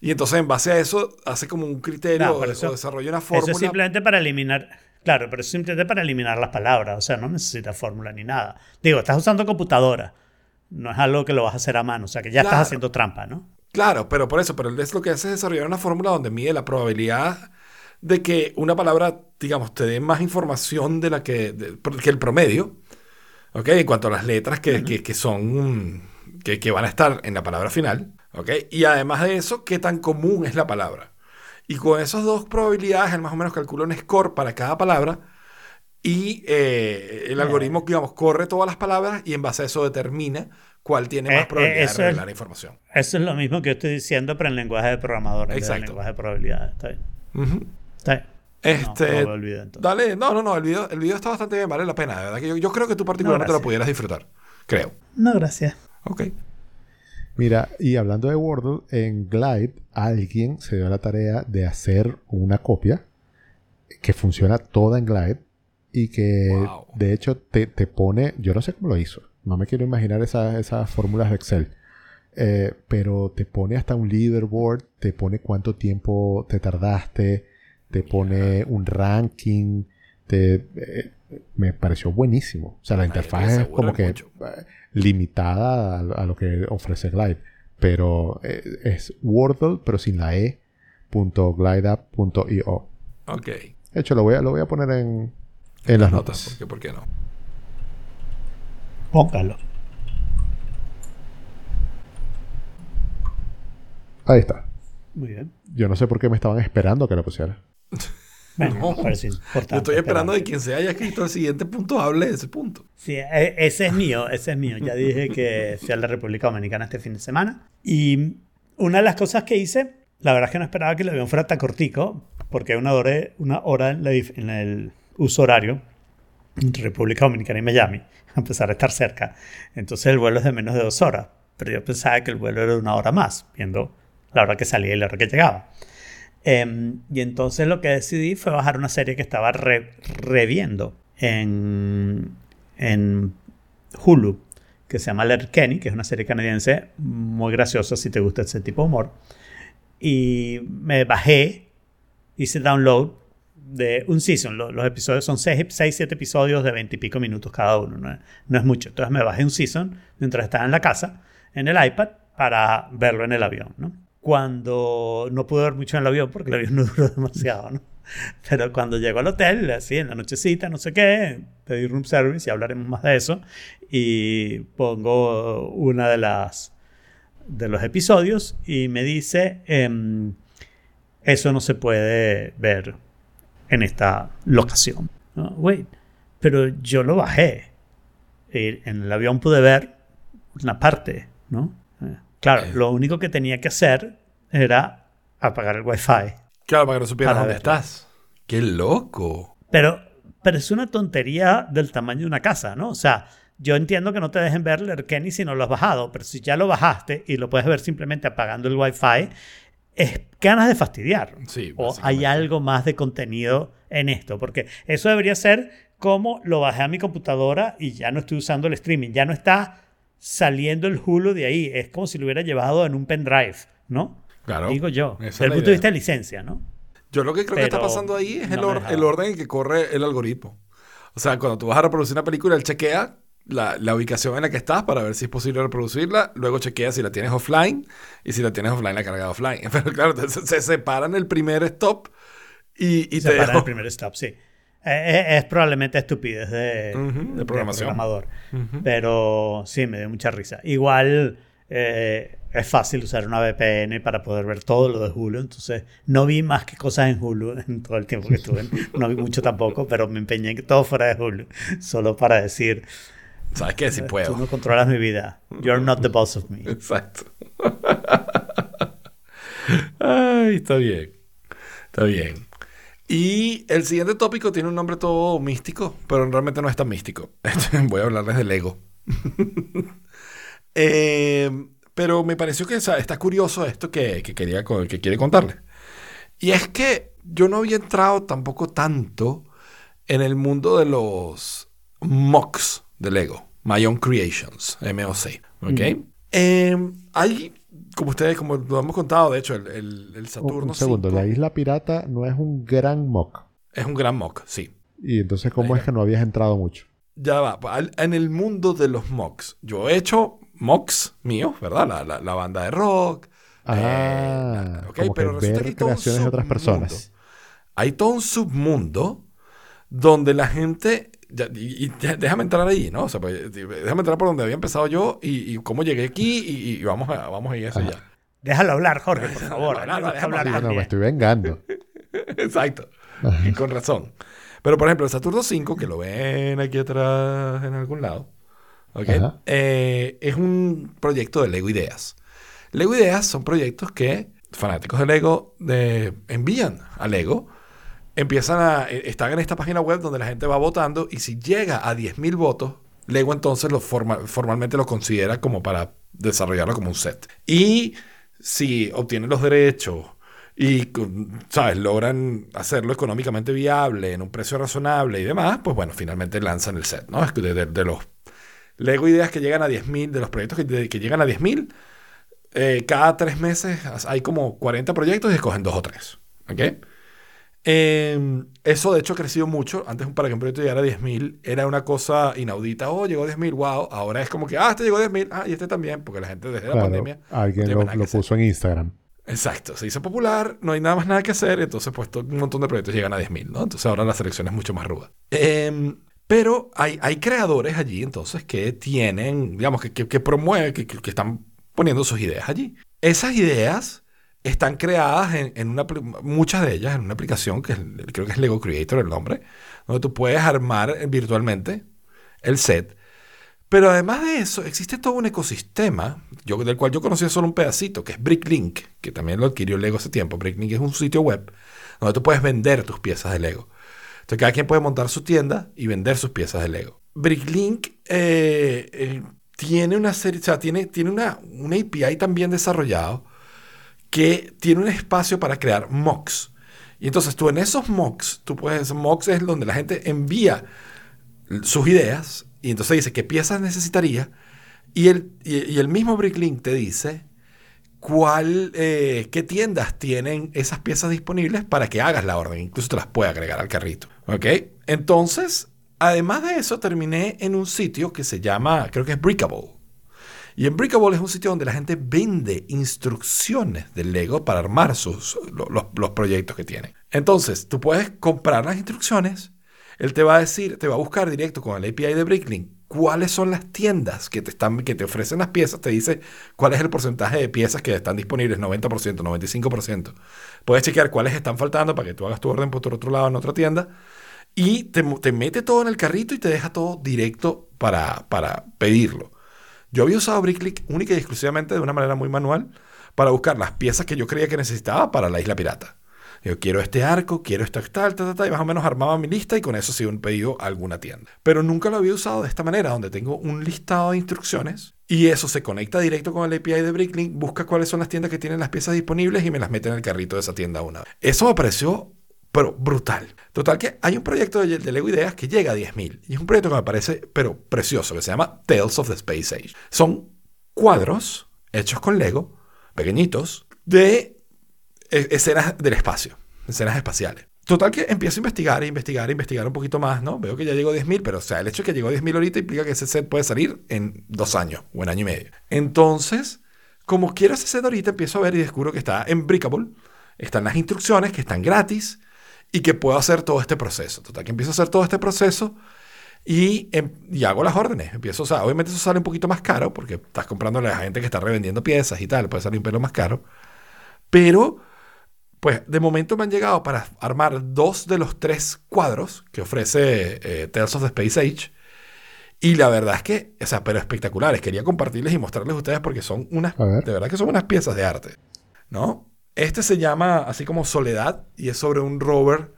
Y entonces, en base a eso, hace como un criterio
No,
o-
pero
o,
eso-
desarrolla una
Eso
fórmula.
es simplemente para eliminar. Claro, pero es simplemente para eliminar las palabras. O sea, no necesitas fórmula ni nada. Digo, estás usando computadora. No es algo que lo vas a hacer a mano. O sea, que ya
Claro.
estás haciendo trampa, ¿no?
Claro, pero por eso, pero es lo que hace es desarrollar una fórmula donde mide la probabilidad de que una palabra, digamos, te dé más información de la que, de- que el promedio, ¿ok? En cuanto a las letras que, que- que son, que, que van a estar en la palabra final, ¿ok? Y además de eso, qué tan común es la palabra. Y con esas dos probabilidades, él más o menos calcula un score para cada palabra y eh, el algoritmo, digamos, corre todas las palabras y en base a eso determina cuál tiene
Eh,
más
eh,
probabilidad de
es-
revelar información.
Eso es lo mismo que yo estoy diciendo, pero en lenguaje de programador, en vez de
Exacto.
lenguaje de probabilidad. Está bien. Está bien.
Este,
No, entonces.
dale, no, no, no, el video, el video está bastante bien, vale la pena, de verdad que yo, yo creo que tú particularmente
No,
lo pudieras disfrutar. Creo.
No, gracias.
Ok.
Mira, y hablando de Wordle, en Glide alguien se dio la tarea de hacer una copia que funciona toda en Glide y que
Wow.
de hecho te, te pone, yo no sé cómo lo hizo, no me quiero imaginar esas, esas fórmulas de Excel, eh, pero te pone hasta un leaderboard, te pone cuánto tiempo te tardaste, te pone un ranking, te, eh, me pareció buenísimo. O sea, la interfaz es como que
mucho.
eh, limitada a, a lo que ofrece Glide, pero eh, es Wordle, pero sin la E, punto glideup.io.
Ok.
De hecho, lo voy a, lo voy a poner en, en las notas.
¿Por qué, ¿Por qué no?
Póngalo.
Ahí está.
Muy bien.
Yo no sé por qué me estaban esperando que lo pusiera.
Bueno,
No.
parece importante.
Yo estoy esperando de
pero-
quien se haya escrito el siguiente punto hable de ese punto.
Sí, e- ese es mío, ese es mío. Ya dije que fui a la República Dominicana este fin de semana. Y una de las cosas que hice, la verdad es que no esperaba que el avión fuera tan cortico, porque hay una hora, una hora en, la en el uso horario República Dominicana y Miami, a pesar de estar cerca. Entonces el vuelo es de menos de dos horas. Pero yo pensaba que el vuelo era de una hora más, viendo la hora que salía y la hora que llegaba. Em, y entonces lo que decidí fue bajar una serie que estaba re- reviendo en, en Hulu, que se llama Kenny, que es una serie canadiense muy graciosa si te gusta ese tipo de humor. Y me bajé, hice download de un season. Lo- Los, episodios son 6, 7 episodios de 20 y pico minutos cada uno, no es, no es mucho. Entonces me bajé un season mientras estaba en la casa, en el iPad, para verlo en el avión, ¿no? Cuando no pude ver mucho en el avión porque el avión no duró demasiado, ¿no? Pero cuando llego al hotel, así en la nochecita, no sé qué, pedí room service y hablaremos más de eso. Y pongo una de las de los episodios y me dice em, eso no se puede ver en esta locación. No, wait, pero yo lo bajé. En el avión pude ver una parte, ¿no? Eh, Claro,
Eh.
lo único que tenía que hacer era apagar el wifi.
Claro, para que no supieras dónde
verlo.
estás. ¡Qué loco!
Pero, pero es una tontería del tamaño de una casa, ¿no? O sea, yo entiendo que no te dejen ver Letterkenny si no lo has bajado, pero si ya lo bajaste y lo puedes ver simplemente apagando el Wi-Fi, es ganas de fastidiar.
Sí,
o hay algo más de contenido en esto, porque eso debería ser como lo bajé a mi computadora y ya no estoy usando el streaming, ya no está saliendo el Hulu de ahí, es como si lo hubiera llevado en un pendrive, ¿no?
Claro.
Digo yo, desde el punto de vista de licencia, ¿no?
Yo lo que creo que está pasando ahí es
no
el,
me
or-
dejaba.
el orden en que corre el algoritmo. O sea, cuando tú vas a reproducir una película, él chequea la, la ubicación en la que estás para ver si es posible reproducirla. Luego chequea si la tienes offline. Y si la tienes offline, la carga offline. Pero claro, entonces se separan el primer stop y, y
se
te dejo-
el primer stop, sí. Eh, Es, es probablemente estupidez de,
programación.
programador. Pero sí, me dio mucha risa. Igual eh, es fácil usar una VPN para poder ver todo lo de Hulu. Entonces, no vi más que cosas en Hulu en todo el tiempo que estuve. No vi mucho tampoco, pero me empeñé en que todo fuera de Hulu. Solo para decir,
¿Sabes qué? Si
tú
puedo.
no controlas mi vida. You're not the boss of me.
Exacto. Ay, está bien. Está bien. Y el siguiente tópico tiene un nombre todo místico, pero realmente no es tan místico. Voy a hablarles del ego. Eh, pero me pareció que está curioso esto que, que quería, que quiere contarles. Y es que yo no había entrado tampoco tanto en el mundo de los mocks de Lego. My Own Creations, MOC. ¿Ok? Eh, hay, como ustedes, como lo hemos contado, de hecho, el, el, Saturno
un segundo,
5
la isla pirata no es un gran mock.
es un gran mock, sí.
Y entonces, ¿cómo
Ahí
es que no habías entrado mucho?
Ya va. al- En el mundo de los mocks, yo he hecho mocks míos, ¿verdad? La, la- la banda de rock.
Ah,
ok,
como que
pero resulta que hay
creaciones de otras personas.
Hay todo un submundo donde la gente. Ya- y, y ya- déjame entrar ahí, ¿no? O sea, pues, déjame entrar por donde había empezado yo y, y cómo llegué aquí y, y vamos, a, vamos a ir hacia allá.
Déjalo hablar, Jorge, por favor.
No, no, no,
hablar
me estoy vengando.
Exacto. Y con razón. Pero, por ejemplo, el Saturno 5, que lo ven aquí atrás en algún lado, ¿ok?
Ajá.
Eh, es un proyecto de Lego Ideas. Lego Ideas son proyectos que fanáticos de Lego de- envían a Lego. Empiezan a... eh, Están en esta página web donde la gente va votando y si llega a 10.000 votos, Lego entonces lo forma- formalmente lo considera como para desarrollarlo como un set. Y si obtienen los derechos y, ¿sabes? Logran hacerlo económicamente viable, en un precio razonable y demás, pues bueno, finalmente lanzan el set, ¿no? De, de- los Lego ideas que llegan a 10.000, de los proyectos que, que llegan a 10.000, eh, cada tres meses hay como 40 proyectos y escogen dos o tres. ¿Ok? Eh, eso de hecho ha crecido mucho. Antes para que un proyecto llegara a 10.000 era una cosa inaudita. Oh, llegó a 10.000, wow. Ahora es como que, ah, este llegó a 10.000, ah, y este también, porque la gente desde la pandemia...
alguien lo, puso en Instagram.
Exacto, se hizo popular, no hay nada más nada que hacer, entonces pues todo- un montón de proyectos llegan a 10.000, ¿no? Entonces ahora la selección es mucho más ruda. Em, pero hay, hay creadores allí entonces que tienen, digamos, que, que, que promueven, que- que están poniendo sus ideas allí. Esas ideas están creadas en, en una, muchas de ellas en una aplicación que creo que es Lego Creator el nombre, donde tú puedes armar eh, virtualmente el set. Pero además de eso, existe todo un ecosistema, yo, del cual yo conocía solo un pedacito, que es Bricklink, que también lo adquirió Lego hace tiempo. Bricklink es un sitio web donde tú puedes vender tus piezas de Lego. Entonces cada quien puede montar su tienda y vender sus piezas de Lego. Bricklink eh, eh, tiene una serie, o sea, tiene, tiene una, un API también desarrollado que tiene un espacio para crear mocks. Y entonces tú en esos mocks, tú puedes, mocks es donde la gente envía sus ideas y entonces dice qué piezas necesitaría y el, y, el mismo Bricklink te dice cuál, eh, qué tiendas tienen esas piezas disponibles para que hagas la orden, incluso te las puede agregar al carrito, ¿ok? Entonces, además de eso, terminé en un sitio que se llama, creo que es Brickable. Y en Brickable es un sitio donde la gente vende instrucciones de Lego para armar sus, lo- los, los proyectos que tienen. Entonces, tú puedes comprar las instrucciones, él te va a decir, te va a buscar directo con el API de Bricklink cuáles son las tiendas que te, están, que te ofrecen las piezas, te dice cuál es el porcentaje de piezas que están disponibles, 90%, 95%. Puedes chequear cuáles están faltando para que tú hagas tu orden por otro lado en otra tienda y te, te mete todo en el carrito y te deja todo directo para, para pedirlo. Yo había usado Bricklink única y exclusivamente de una manera muy manual para buscar las piezas que yo creía que necesitaba para la isla pirata. Yo quiero este arco, quiero esta tal, tal, tal, y más o menos armaba mi lista y con eso sí un pedido a alguna tienda. Pero nunca lo había usado de esta manera, donde tengo un listado de instrucciones y eso se conecta directo con el API de Bricklink, busca cuáles son las tiendas que tienen las piezas disponibles y me las mete en el carrito de esa tienda una vez. Eso me pareció pero brutal. Total que hay un proyecto de, de Lego Ideas que llega a 10.000 y es un proyecto que me parece pero precioso que se llama Tales of the Space Age. Son cuadros hechos con Lego, pequeñitos, de eh, escenas del espacio, escenas espaciales. Total que empiezo a investigar, investigar, investigar un poquito más, ¿no? Veo que ya llegó a 10.000, pero o sea, el hecho de que llegó a 10.000 ahorita implica que ese set puede salir en dos años o en año y medio. Entonces, como quiero ese set ahorita, empiezo a ver y descubro que está en Brickable, están las instrucciones, que están gratis y que puedo hacer todo este proceso. Total que empiezo a hacer todo este proceso y, em- y hago las órdenes. Empiezo, o sea, obviamente eso sale un poquito más caro porque estás comprándole a la gente que está revendiendo piezas y tal, puede salir un pelo más caro. Pero, pues, de momento me han llegado para armar dos de los tres cuadros que ofrece eh, Tales of the Space Age. Y la verdad es que, o sea, pero espectaculares. Quería compartirles y mostrarles a ustedes porque son unas, de verdad que son unas piezas de arte, ¿no? Este se llama así como Soledad y es sobre un rover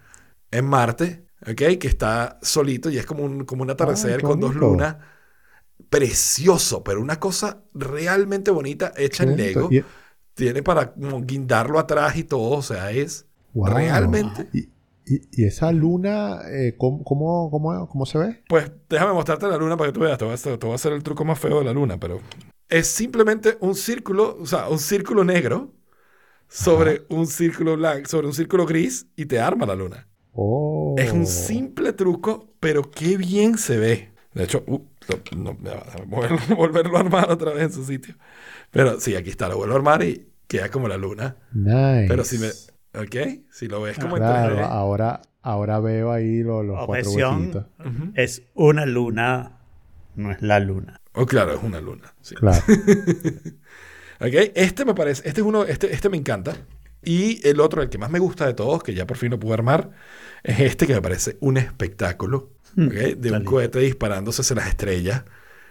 en Marte, ¿ok? Que está solito y es como un, como un atardecer
qué
con dos lunas. Precioso, pero una cosa realmente bonita hecha en Lego.
bonito.
Tiene para como guindarlo atrás y todo, o sea, es
Wow.
realmente...
Y, y- y esa luna, eh, ¿cómo, cómo, cómo, cómo se ve?
Pues déjame mostrarte la luna para que tú veas. Te voy, a hacer, te voy a hacer el truco más feo de la luna, pero es simplemente un círculo, o sea, un círculo negro sobre un círculo blanco, sobre un círculo gris y te arma la luna.
Oh.
Es un simple truco, pero qué bien se ve. De hecho, uh, no, no, moverlo- volverlo a armar otra vez en su sitio. Pero sí, aquí está, lo vuelvo a armar y queda como la luna.
Nice.
Pero si me. ¿Ok? Si lo ves como en
Claro,
3D.
ahora, ahora veo ahí lo- los cuatro huequitos.
Ujú.
Es una luna, no es la luna.
Oh, claro, es una luna. sí.
Claro.
Ok, Este me parece, este es uno, este, este me encanta. Y el otro, el que más me gusta de todos, que ya por fin lo pude armar, es este que me parece un espectáculo.
Hmm,
¿ok? De un cohete disparándose hacia las estrellas.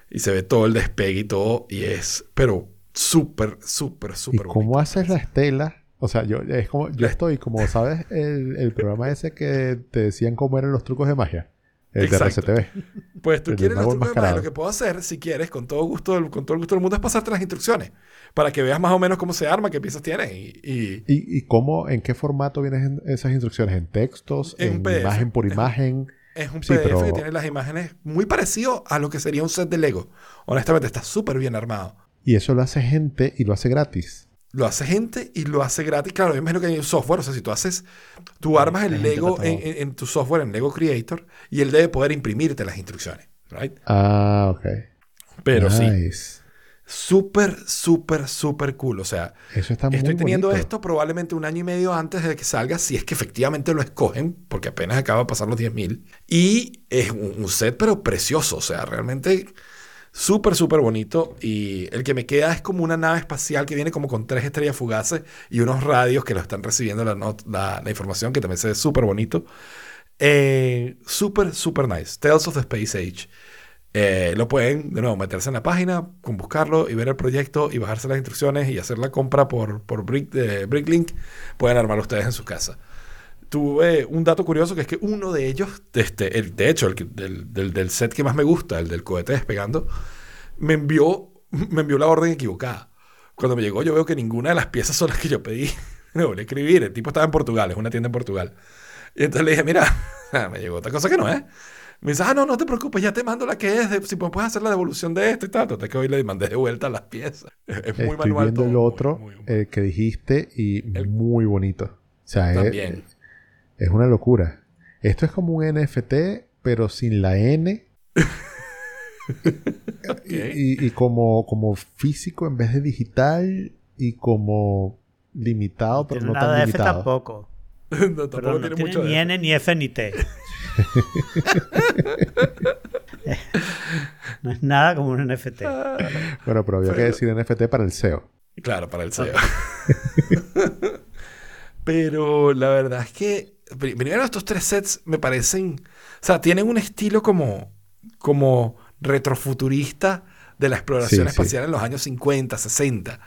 Y se ve todo el despegue y todo. Y es, pero súper, súper,
¿Y
súper
cómo haces la estela? O sea, yo, es como, yo estoy como, ¿sabes? El, el programa ese que te decían cómo eran los trucos de magia. El
Exacto.
de RCTV.
Pues tú
El
quieres magia,
enmascarado.
lo que puedo hacer, si quieres, con todo gusto, con todo el gusto del mundo, es pasarte las instrucciones. Para que veas más o menos cómo se arma, qué piezas tiene. Y, y-
¿Y, y cómo, en qué formato vienen esas instrucciones? ¿En textos?
En
¿En,
PDF.
imagen por imagen?
es un
Sí,
PDF
pero-
que tiene las imágenes muy parecido a lo que sería un set de Lego. Honestamente, está súper bien armado.
Y eso lo hace gente y lo hace gratis.
Lo hace gente y lo hace gratis. Claro, yo imagino que hay un software. O sea, si tú haces, tú armas el Lego en, en- en tu software, en Lego Creator, y él debe poder imprimirte las instrucciones. Right?
Ah, ok.
Pero sí,
Nice.
súper, súper, súper cool. O sea,
Eso está muy
estoy teniendo
bonito.
esto probablemente un año y medio antes de que salga, si es que efectivamente lo escogen, porque apenas acaba de pasar los 10.000. Y es un, un set, pero precioso. O sea, realmente súper, súper bonito. Y el que me queda es como una nave espacial que viene como con tres estrellas fugaces y unos radios que lo están recibiendo la, la información, que también se ve súper bonito. Eh, súper, súper nice. Tales of the Space Age. Eh, lo pueden, de nuevo, meterse en la página, con buscarlo y ver el proyecto y bajarse las instrucciones y hacer la compra por, por Brick, eh, Bricklink. Pueden armarlo ustedes en su casa. Tuve un dato curioso que es que uno de ellos, este, el, de hecho, el del, del- del set que más me gusta, el del cohete despegando, me envió, me envió la orden equivocada. Cuando me llegó, yo veo que ninguna de las piezas son las que yo pedí. Me volví a escribir. El tipo estaba en Portugal, es una tienda en Portugal. Y entonces le dije, mira, me llegó otra cosa que no es. Me dice, ah, no, no te preocupes, ya te mando la que es, de- si puedes hacer la devolución de esto y tal. Entonces que hoy le mandé de vuelta las piezas. Es, muy
Estoy
manual
viendo
todo,
el
muy,
otro
muy- muy-
eh, que dijiste y
El-
muy bonito. O sea,
También.
es una locura. Esto es como un NFT, pero sin la N. y, y- y como, como físico en vez de digital y como limitado, pero no
nada
tan
de F tampoco.
No, tampoco
Pero no
tiene
tiene
mucho
ni N, ni F, ni T. no es nada como un NFT.
Bueno, pero había que decir NFT para el SEO.
Claro, para el SEO. Pero la verdad es que primero estos tres sets me parecen, o sea, tienen un estilo como, como retrofuturista de la exploración
Sí, sí.
espacial en los años 50, 60,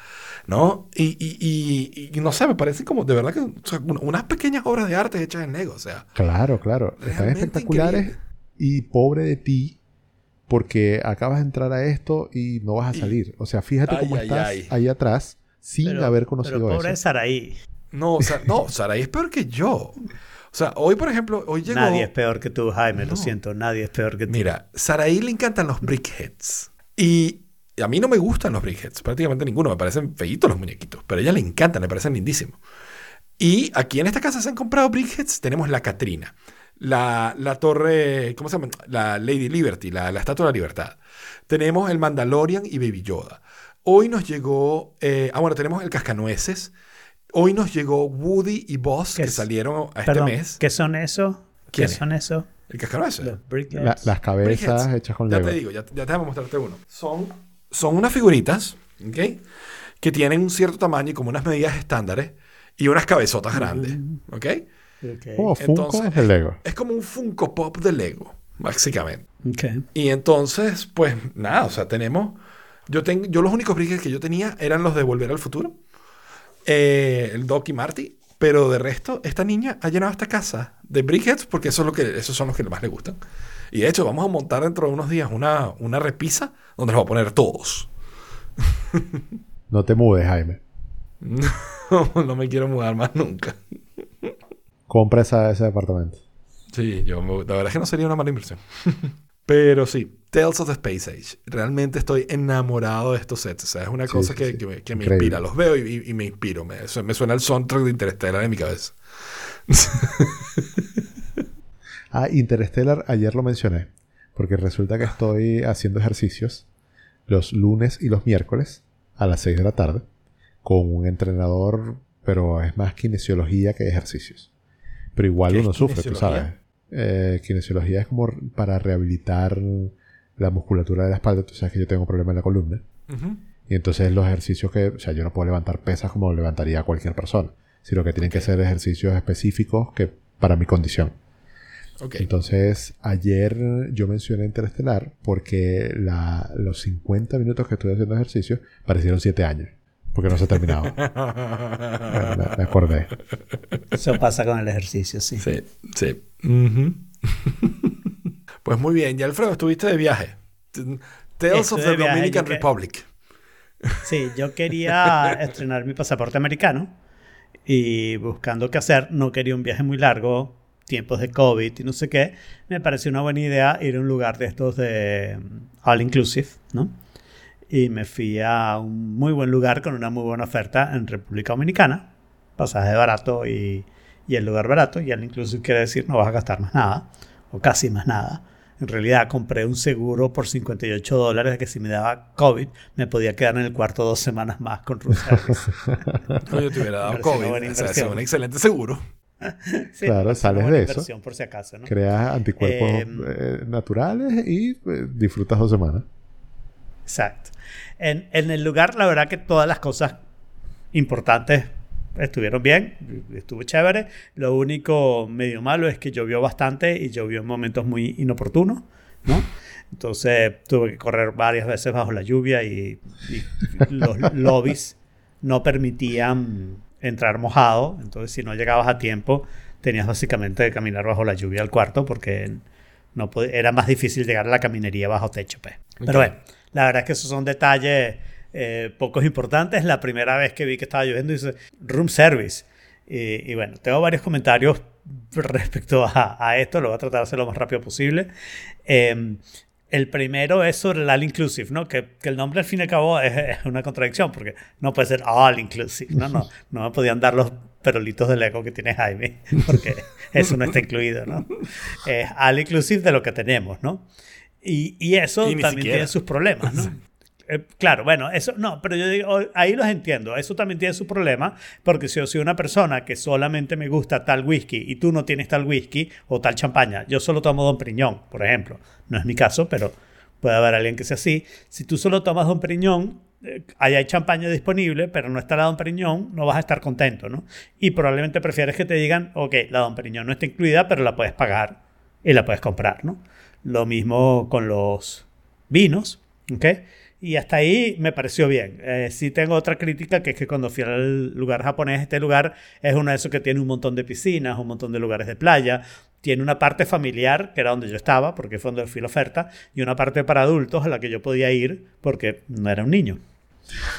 ¿no? Y, y- y- y no sé, me parecen como de verdad que o sea, un- unas pequeñas obras de arte hechas en Lego, o sea,
Claro, claro. Están espectaculares
increíble.
y pobre de ti porque acabas de entrar a esto y no vas a salir. O sea, fíjate
Ay,
cómo
ay,
estás
ay.
ahí atrás sin
Pero-
haber
pero
conocido
pobre
eso.
Saraí.
no, o sea, no, Saraí es peor que yo. O sea, hoy, por ejemplo, hoy llegó...
Nadie es peor que tú, Jaime.
No.
Lo siento, nadie es peor que tú.
Mira, Saraí le encantan los brickheads. Y a mí no me gustan los brickheads, prácticamente ninguno. Me parecen feitos los muñequitos, pero a ella le encantan, le parecen lindísimos. Y aquí en esta casa se han comprado brickheads. Tenemos la Catrina, la, la torre, ¿cómo se llama? La Lady Liberty, la, la Estatua de la Libertad. Tenemos el Mandalorian y Baby Yoda. Hoy nos llegó, eh, ah, bueno, tenemos el Cascanueces. Hoy nos llegó Woody y Buzz,
¿Qué
que
es?
salieron a este
Perdón,
mes.
¿qué son eso? ¿Qué
¿Quiénes?
son eso?
El Cascanueces.
La- las cabezas
Brickheads.
hechas con
Ya
Lego.
te digo, ya, ya te voy a mostrarte uno. Son, son unas figuritas, ¿ok? Que tienen un cierto tamaño y como unas medidas estándares y unas cabezotas grandes, ¿ok?
Ok.
Como Funko
Entonces-
de Lego.
Es como un Funko Pop de Lego, básicamente.
Ok.
Y entonces, pues nada, o sea, tenemos... Yo, tengo, yo los únicos brickheads que yo tenía eran los de Volver al Futuro, eh, el Doc y Marty, pero de resto, esta niña ha llenado esta casa de brickheads porque eso es lo que, esos son los que más le gustan. Y de hecho, vamos a montar dentro de unos días una, una repisa donde los voy a poner todos.
No te mudes, Jaime.
No, no me quiero mudar más nunca.
Compra ese departamento.
Sí, yo me- la verdad es que no sería una mala inversión. Pero sí, Tales of the Space Age. Realmente estoy enamorado de estos sets. O sea, es una
Sí,
cosa que,
sí.
que me, que me
Increíble.
inspira. Los veo y, y- me inspiro. Me, su- me suena el soundtrack de Interstellar en mi cabeza.
Ah, Interstellar, ayer lo mencioné. Porque resulta que estoy haciendo ejercicios los lunes y los miércoles a las 6 de la tarde con un entrenador, pero es más kinesiología que ejercicios. Pero igual
¿Qué es
uno sufre, tú sabes. Eh, kinesiología es como para rehabilitar la musculatura de la espalda. Tú sabes que yo tengo un problema en la columna. Y entonces los ejercicios que, o sea, yo no puedo levantar pesas como levantaría cualquier persona, sino que tienen que ser ejercicios específicos que para mi condición.
Ok.
Entonces, ayer yo mencioné Interestelar porque la- los 50 minutos que estuve haciendo ejercicio parecieron 7 años, porque no se ha terminado. me, me- acordé.
Eso pasa con el ejercicio, sí.
Sí, sí. Ujú. Pues muy bien, ya Alfredo, estuviste de viaje. Tales
Estuve
of the
viaje,
Dominican
que-
Republic.
Sí, yo quería estrenar mi pasaporte americano y buscando qué hacer, no quería un viaje muy largo, tiempos de COVID y no sé qué, me pareció una buena idea ir a un lugar de estos de mm, all inclusive, ¿no? Y me fui a un muy buen lugar con una muy buena oferta en República Dominicana, pasaje barato y, y el lugar barato, y all inclusive quiere decir no vas a gastar más nada, o casi más nada. En realidad compré un seguro por 58 dólares que si me daba COVID me podía quedar en el cuarto dos semanas más con room service.
No, yo te hubiera dado
una
COVID.
buena
O sea, es un excelente seguro.
Sí,
Claro,
una
sales de eso.
inversión por si acaso, ¿no?
Creas anticuerpos
Em,
eh, naturales y eh, disfrutas dos semanas.
Exacto. En, en el lugar, la verdad que todas las cosas importantes estuvieron bien, estuvo chévere. Lo único medio malo es que llovió bastante y llovió en momentos muy inoportunos, ¿no? Entonces tuve que correr varias veces bajo la lluvia y, y los lobbies no permitían entrar mojado. Entonces, si no llegabas a tiempo, tenías básicamente que caminar bajo la lluvia al cuarto porque no era más difícil llegar a la caminería bajo techo. Pues. Pero bueno, la verdad es que esos son detalles eh, pocos importantes. La primera vez que vi que estaba lloviendo dice room service. Y, y bueno, tengo varios comentarios respecto a, a esto. Lo voy a tratar de hacer lo más rápido posible. Eh, el primero es sobre el all inclusive, ¿no? Que, que el nombre al fin y al cabo es, es una contradicción porque no puede ser all inclusive, ¿no? No, no me podían dar los perolitos de Lego que tiene Jaime porque eso no está incluido, ¿no? Es all inclusive de lo que tenemos, ¿no? Y, y eso
Y
también
siquiera.
tiene sus problemas, ¿no? Eh, claro, bueno, eso no, pero yo digo, ahí los entiendo. Eso también tiene su problema, porque si yo soy una persona que solamente me gusta tal whisky y tú no tienes tal whisky o tal champaña, yo solo tomo Don Periñón, por ejemplo. No es mi caso, pero puede haber alguien que sea así. Si tú solo tomas Don Periñón, eh, ahí hay champaña disponible, pero no está la Don Periñón, no vas a estar contento, ¿no? Y probablemente prefieres que te digan, ok, la Don Periñón no está incluida, pero la puedes pagar y la puedes comprar, ¿no? Lo mismo con los vinos, ¿ok? Y hasta ahí me pareció bien. Eh, sí tengo otra crítica, que es que cuando fui al lugar japonés, este lugar es uno de esos que tiene un montón de piscinas, un montón de lugares de playa, tiene una parte familiar, que era donde yo estaba, porque fue donde fui la oferta, y una parte para adultos a la que yo podía ir porque no era un niño.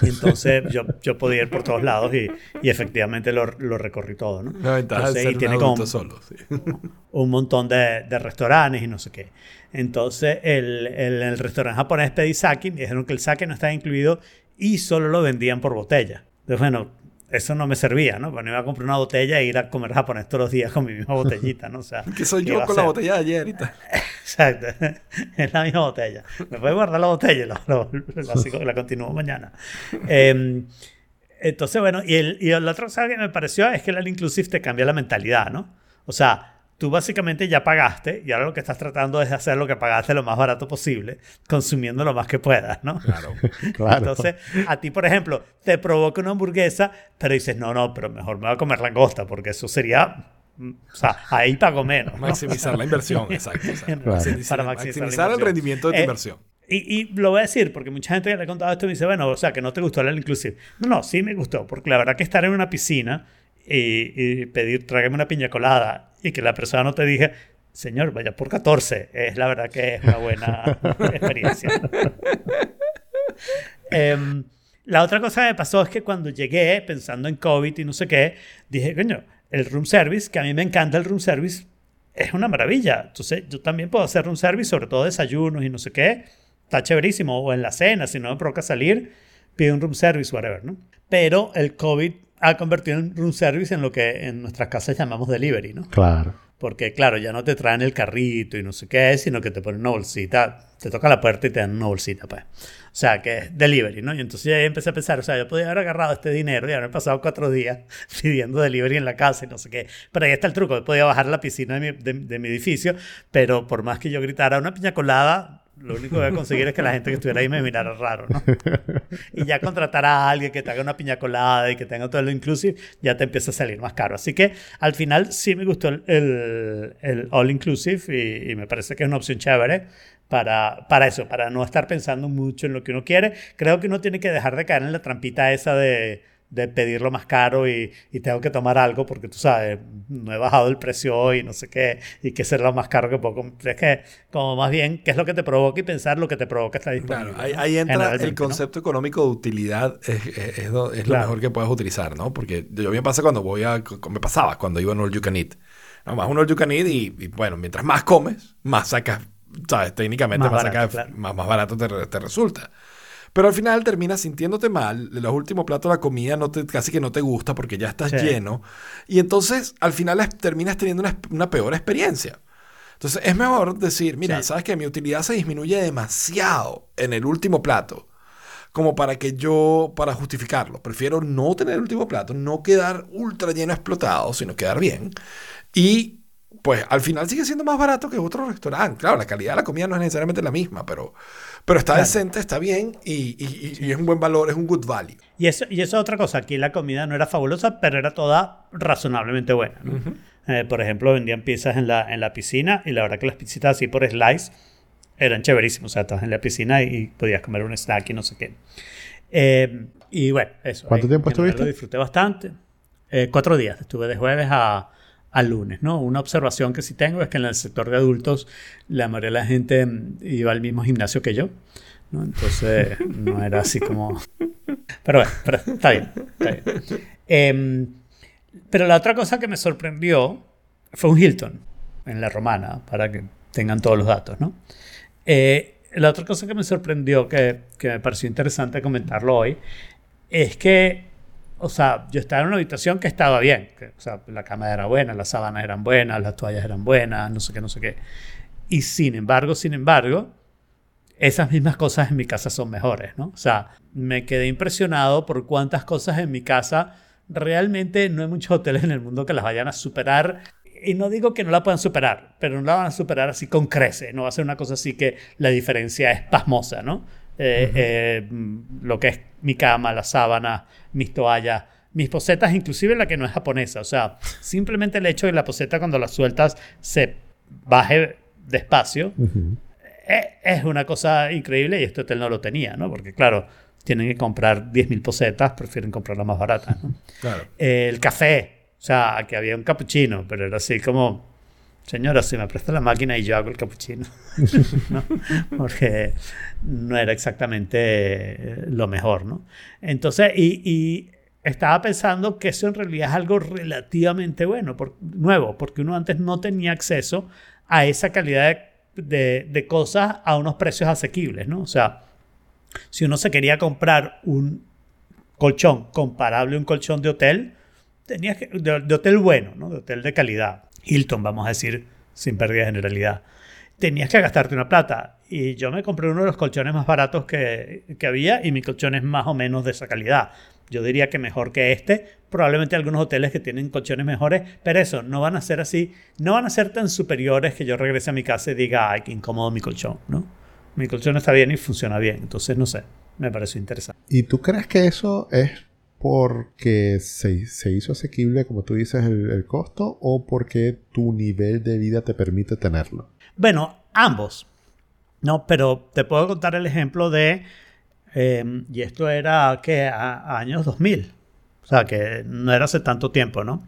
Y entonces yo, yo podía ir por todos lados y, y efectivamente lo, lo recorrí todo, ¿no?
La ventaja
Entonces,
de
y
ser un
tiene como-
solo. sí.
un montón de, de restaurantes y no sé qué. Entonces, el, el, el restaurante japonés pedí sake, me dijeron que el sake no estaba incluido y solo lo vendían por botella. Entonces, bueno, eso no me servía, ¿no? Bueno, iba a comprar una botella e ir a comer japonés todos los días con mi misma botellita, ¿no? O sea,
Que soy
¿qué
yo con la botella de ayer y tal.
Exacto, es la misma botella. Me puedes guardar la botella la, la, la continúo mañana. Eh, entonces, bueno, y, el, y la otra cosa que me pareció es que el All Inclusive te cambia la mentalidad, ¿no? O sea, tú básicamente ya pagaste y ahora lo que estás tratando es hacer lo que pagaste lo más barato posible, consumiendo lo más que puedas, ¿no?
Claro.
Claro.
Entonces, a ti, por ejemplo, te provoca una hamburguesa, pero dices, no, no, pero mejor me voy a comer langosta, porque eso sería, mm, o sea, ahí pago menos. ¿no?
Maximizar la inversión, exacto. exacto.
Para
Maximizar,
maximizar
el rendimiento de tu
Eh,
inversión.
Y, y lo voy a decir porque mucha gente que le he contado esto me dice, bueno, o sea, que no te gustó el inclusive. No, no, sí me gustó, porque la verdad que estar en una piscina y, y pedir, tráigame una piña colada y que la persona no te diga, señor, vaya por 14, es la verdad que es una buena experiencia. Em, la otra cosa que me pasó es que cuando llegué pensando en COVID y no sé qué, dije, coño, el room service, que a mí me encanta el room service, es una maravilla. Entonces, yo también puedo hacer room service, sobre todo desayunos y no sé qué. Está chéverísimo. O en la cena, si no me provoca salir, pido un room service, whatever, ¿no? Pero el COVID ha convertido el room service en lo que en nuestras casas llamamos delivery, ¿no?
Claro.
Porque, claro, ya no te traen el carrito y no sé qué, sino que te ponen una bolsita, te tocan la puerta y te dan una bolsita, pues. O sea, que es delivery, ¿no? Y entonces ya empecé a pensar, o sea, yo podía haber agarrado este dinero y haber pasado cuatro días pidiendo delivery en la casa y no sé qué. Pero ahí está el truco, yo podía bajar a la piscina de mi, de- de mi edificio, pero por más que yo gritara una piña colada, lo único que voy a conseguir es que la gente que estuviera ahí me mirara raro, ¿no? y ya contratar a alguien que te haga una piña colada y que tenga todo lo inclusive, ya te empieza a salir más caro. Así que al final sí me gustó el, el, el all inclusive y, y me parece que es una opción chévere para, para eso, para no estar pensando mucho en lo que uno quiere. Creo que uno tiene que dejar de caer en la trampita esa de, de pedirlo más caro y, y, tengo que tomar algo porque tú sabes, no he bajado el precio hoy, no sé qué, y que ser lo más caro que puedo. Es que, como más bien, ¿qué es lo que te provoca y pensar lo que te provoca está disponible?
Claro, ahí, ahí entra el concepto económico de utilidad, es, es, es lo, es lo mejor que puedes utilizar, ¿no? Porque yo me pasa cuando voy a, me pasaba cuando iba a All You Can Eat. No, más un All You Can Eat y, y, bueno, mientras más comes, más sacas, ¿sabes? Técnicamente más, más, barato, sacas, claro. más, más barato te, te resulta. Pero al final terminas sintiéndote mal, los últimos platos de la comida no te, casi que no te gusta porque ya estás sí. lleno. Y entonces al final terminas teniendo una, una, peor experiencia. Entonces es mejor decir, mira, sí. sabes que mi utilidad se disminuye demasiado en el último plato como para que yo, para justificarlo. Prefiero no tener el último plato, no quedar ultra lleno explotado, sino quedar bien. Y pues al final sigue siendo más barato que otro restaurante. Claro, la calidad de la comida no es necesariamente la misma, pero, pero está claro. decente, está bien y, y, y, es un buen valor, es un good value.
Y eso, y eso es otra cosa. Aquí la comida no era fabulosa, pero era toda razonablemente buena. ¿no? Uh -huh. eh, por ejemplo, vendían pizzas en la, en la piscina y la verdad que las pizzitas así por slice eran chéverísimas. O sea, estabas en la piscina y podías comer un snack y no sé qué. Eh, y bueno, eso.
¿Cuánto tiempo estuviste?
Lo disfruté bastante. Eh, cuatro días. Estuve de jueves a al lunes, ¿no? Una observación que sí tengo es que en el sector de adultos la mayoría de la gente iba al mismo gimnasio que yo, ¿no? Entonces no era así como... Pero bueno, pero está bien. Está bien. Eh, pero la otra cosa que me sorprendió fue un Hilton en la romana, para que tengan todos los datos, ¿no? Eh, la otra cosa que me sorprendió, que, que me pareció interesante comentarlo hoy, es que o sea, yo estaba en una habitación que estaba bien. O sea, la cama era buena, las sábanas eran buenas, las toallas eran buenas, no sé qué, no sé qué. Y sin embargo, sin embargo, esas mismas cosas en mi casa son mejores, ¿no? O sea, me quedé impresionado por cuántas cosas en mi casa realmente no hay muchos hoteles en el mundo que las vayan a superar. Y no digo que no la puedan superar, pero no la van a superar así con crece. No va a ser una cosa así que la diferencia es pasmosa, ¿no? Eh, uh -huh. eh, lo que es mi cama, la sábana, mis toallas, mis posetas, inclusive la que no es japonesa. O sea, simplemente el hecho de la poseta cuando la sueltas se baje despacio uh -huh. es una cosa increíble y este hotel no lo tenía, ¿no? Porque claro, tienen que comprar 10.000 posetas, prefieren comprar las más baratas. ¿no?
Claro.
Eh, el café, o sea, aquí había un cappuccino, pero era así como señora, si me presta la máquina y yo hago el capuchino. ¿no? Porque no era exactamente lo mejor, ¿no? Entonces, y, estaba pensando que eso en realidad es algo relativamente bueno, por, nuevo, porque uno antes no tenía acceso a esa calidad de, de, cosas a unos precios asequibles, ¿no? O sea, si uno se quería comprar un colchón comparable a un colchón de hotel, tenía que, de, de hotel bueno, ¿no? De hotel de calidad Hilton, vamos a decir, sin pérdida de generalidad. Tenías que gastarte una plata. Y yo me compré uno de los colchones más baratos que, que, había y mi colchón es más o menos de esa calidad. Yo diría que mejor que este. Probablemente algunos hoteles que tienen colchones mejores, pero eso, no van a ser así, no van a ser tan superiores que yo regrese a mi casa y diga, ay, qué incómodo mi colchón, ¿no? Mi colchón está bien y funciona bien. Entonces, no sé, me pareció interesante.
¿Y tú crees que eso es porque se, se, hizo asequible, como tú dices, el, el, costo o porque tu nivel de vida te permite tenerlo?
Bueno, ambos. No, pero te puedo contar el ejemplo de, eh, y esto era que a, a, años 2000, o sea, que no era hace tanto tiempo, ¿no?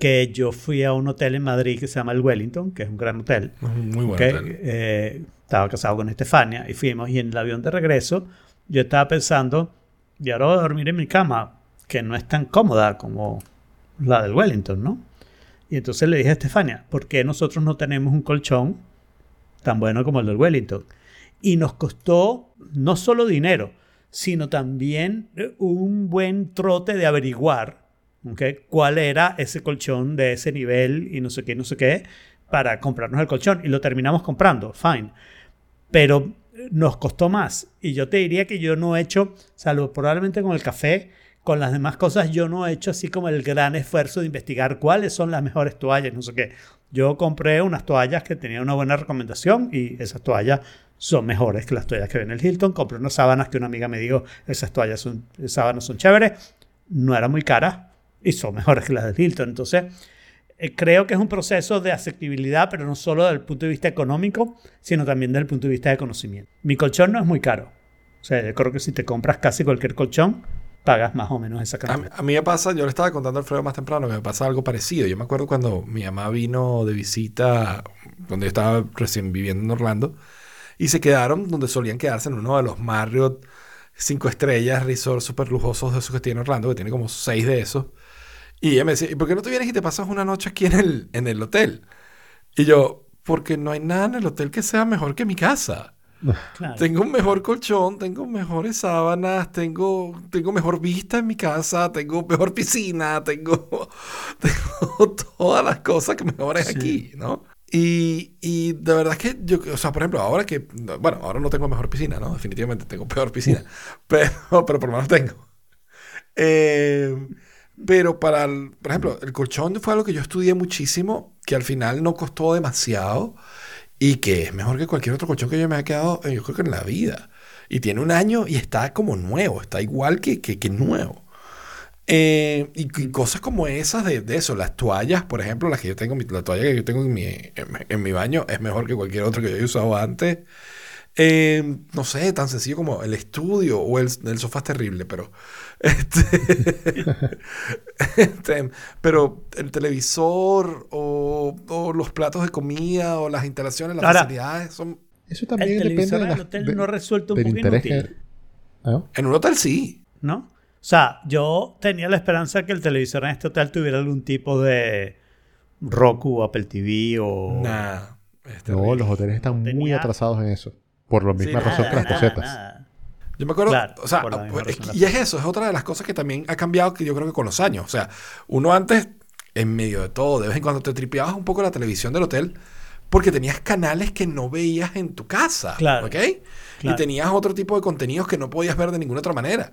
Que yo fui a un hotel en Madrid que se llama el Wellington, que es un gran hotel.
Muy buen
que,
hotel.
Eh, estaba casado con Estefania y fuimos y en el avión de regreso yo estaba pensando, y ahora voy a dormir en mi cama, que no es tan cómoda como la del Wellington, ¿no? Y entonces le dije a Estefania, ¿por qué nosotros no tenemos un colchón tan bueno como el del Wellington? Y nos costó no solo dinero, sino también un buen trote de averiguar ¿okay? cuál era ese colchón de ese nivel y no sé qué, no sé qué, para comprarnos el colchón. Y lo terminamos comprando, fine. Pero nos costó más. Y yo te diría que yo no he hecho, salvo probablemente con el café, con las demás cosas yo no he hecho así como el gran esfuerzo de investigar cuáles son las mejores toallas, no sé qué. Yo compré unas toallas que tenían una buena recomendación y esas toallas son mejores que las toallas que ven en el Hilton. Compré unas sábanas que una amiga me dijo, esas toallas son, sábanas son chéveres, no eran muy caras y son mejores que las del Hilton. Entonces, eh, creo que es un proceso de asequibilidad, pero no solo desde el punto de vista económico, sino también desde el punto de vista de conocimiento. Mi colchón no es muy caro. O sea, yo creo que si te compras casi cualquier colchón, pagas más o menos esa
A,
cantidad.
mí- a mí me pasa, yo le estaba contando a Alfredo más temprano que me pasa algo parecido. Yo me acuerdo cuando mi mamá vino de visita, donde yo estaba recién viviendo en Orlando, y se quedaron donde solían quedarse en uno de los Marriott cinco estrellas, resort súper lujosos de esos que tiene Orlando, que tiene como seis de esos. Y ella me decía, ¿y por qué no te vienes y te pasas una noche aquí en el, en el hotel? Y yo, porque no hay nada en el hotel que sea mejor que mi casa.
Claro.
Tengo un mejor colchón, tengo mejores sábanas, tengo, tengo mejor vista en mi casa, tengo mejor piscina, tengo, tengo todas las cosas que mejores
Sí.
aquí, ¿no? Y, y de verdad que yo, o sea, por ejemplo, ahora que, bueno, ahora no tengo mejor piscina, ¿no? Definitivamente tengo peor piscina, pero, pero por lo menos tengo. Eh, pero para, el- por ejemplo, el colchón fue algo que yo estudié muchísimo, que al final no costó demasiado y que es mejor que cualquier otro colchón que yo me haya quedado, eh, yo creo que en la vida. Y tiene un año y está como nuevo, está igual que, que, que nuevo. Eh, y, y cosas como esas de, de eso, las toallas, por ejemplo, las que yo tengo, la toalla que yo tengo en mi, en, en mi baño es mejor que cualquier otra que yo haya usado antes. Eh, no sé, tan sencillo como el estudio o el, el sofá es terrible, pero este, este, pero el televisor o, o los platos de comida o las instalaciones, las
Ahora,
facilidades son
Eso
El
también depende
televisor
de
del
las-
hotel
de-
no resuelto un
del
poco
interés
inútil,
que- ¿Ah?
en un hotel sí.
¿no? O sea, yo tenía la esperanza que el televisor en este hotel tuviera algún tipo de Roku, Apple TV o...
Nah,
No, los hoteles están muy atrasados en eso. Por la misma
Sí,
razón que las
nada, nada.
Yo me acuerdo,
Claro,
o sea,
por la misma
es-
razón.
y es eso, es otra de las cosas que también ha cambiado que yo creo que con los años. O sea, uno antes, en medio de todo, de vez en cuando te tripeabas un poco la televisión del hotel porque tenías canales que no veías en tu casa.
Claro,
¿Ok?
claro.
Y tenías otro tipo de contenidos que no podías ver de ninguna otra manera.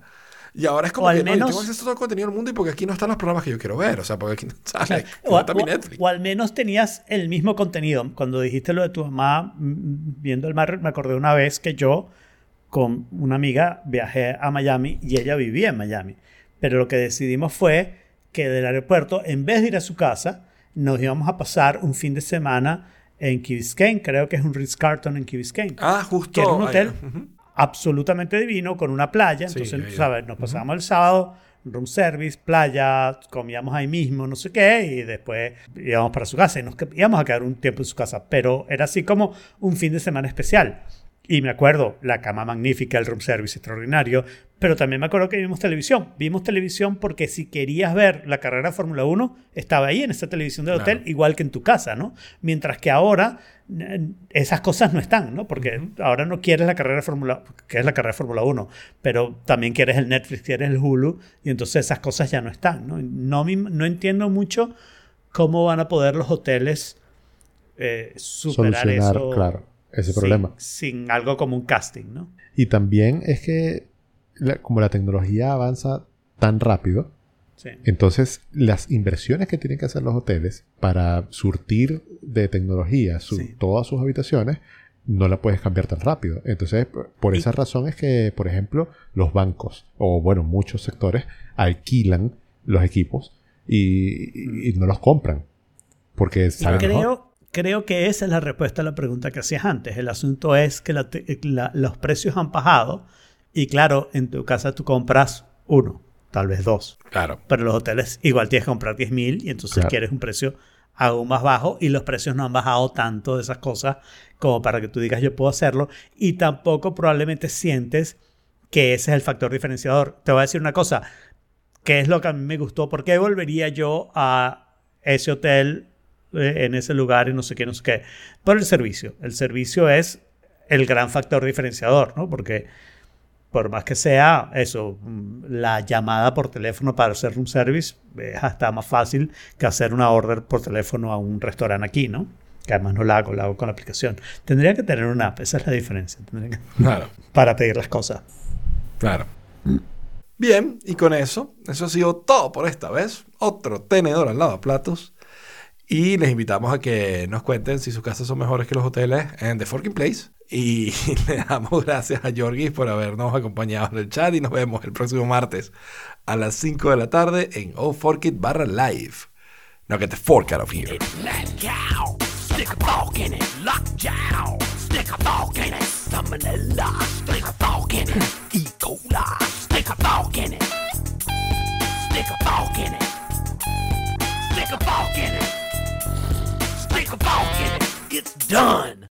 Y ahora es como
O al
que no, yo
menos-
tengo acceso a todo el contenido del mundo y porque aquí no están los programas que yo quiero ver. O sea, porque aquí no, ¿sabes?
O,
No está mi
o-
Netflix.
o al menos tenías el mismo contenido. Cuando dijiste lo de tu mamá viendo el mar, me acordé una vez que yo con una amiga viajé a Miami y ella vivía en Miami. Pero lo que decidimos fue que del aeropuerto, en vez de ir a su casa, nos íbamos a pasar un fin de semana en Key Biscayne. Creo que es un Ritz-Carlton en Key Biscayne.
Ah, justo.
que era un hotel
ujú.
absolutamente divino con una playa.
Sí,
Entonces. ¿sabes? Nos pasábamos el sábado, room service, playa, comíamos ahí mismo, no sé qué, y después íbamos para su casa y nos íbamos a quedar un tiempo en su casa. Pero era así como un fin de semana especial. Y me acuerdo, la cama magnífica, el room service extraordinario, pero también me acuerdo que vimos televisión. Vimos televisión porque si querías ver la carrera de Fórmula 1, estaba ahí en esta televisión del
Claro.
hotel, igual que en tu casa, ¿no? Mientras que ahora esas cosas no están, ¿no? Porque ahora no quieres la carrera de Fórmula, que es la carrera de Fórmula 1, pero también quieres el Netflix, quieres el Hulu, y entonces esas cosas ya no están, ¿no? No, no entiendo mucho cómo van a poder los hoteles eh, superar
Solucionar,
eso.
claro, ese
sin-
problema.
Sin algo como un casting, ¿no?
Y también es que como la tecnología avanza tan rápido,
Sí.
entonces las inversiones que tienen que hacer los hoteles para surtir de tecnología su-
Sí.
todas sus habitaciones, no la puedes cambiar tan rápido. Entonces, por esa razón es que, por ejemplo, los bancos, o bueno, muchos sectores, alquilan los equipos y, y no los compran. Porque
Y
saben mejor.
Creo, que esa es la respuesta a la pregunta que hacías antes. El asunto es que la te- la- los precios han bajado y claro, en tu casa tú compras uno, tal vez dos,
Claro.
pero los hoteles igual tienes que comprar 10 mil y entonces
Claro.
quieres un precio aún más bajo y los precios no han bajado tanto de esas cosas como para que tú digas yo puedo hacerlo y tampoco probablemente sientes que ese es el factor diferenciador. Te voy a decir una cosa, ¿qué es lo que a mí me gustó? ¿Por qué volvería yo a ese hotel eh, en ese lugar y no sé qué, no sé qué? Por el servicio. El servicio es el gran factor diferenciador, ¿no? Porque por más que sea eso, mm, la llamada por teléfono para hacer room service es hasta más fácil que hacer una order por teléfono a un restaurante aquí, ¿no? Que además no la hago, la hago con la aplicación. Tendría que tener una app, esa es la diferencia. Tendría que-
Claro.
para pedir las cosas.
Claro. Bien, y con eso, eso ha sido todo por esta vez. Otro tenedor al lavaplatos. Y les invitamos a que nos cuenten si sus casas son mejores que los hoteles en The Forking Place. Y le damos gracias a Jorgis por habernos acompañado en el chat y nos vemos el próximo martes a las 5 de la tarde en Oh Fork It barra live. Now get the fork out of here.
Stick a fork in it, lockjaw. Stick a fork in it, salmonella. Stick a fork in it, E. coli. Stick a fork in it. Stick a fork in it. Stick a fork in it. A It's done.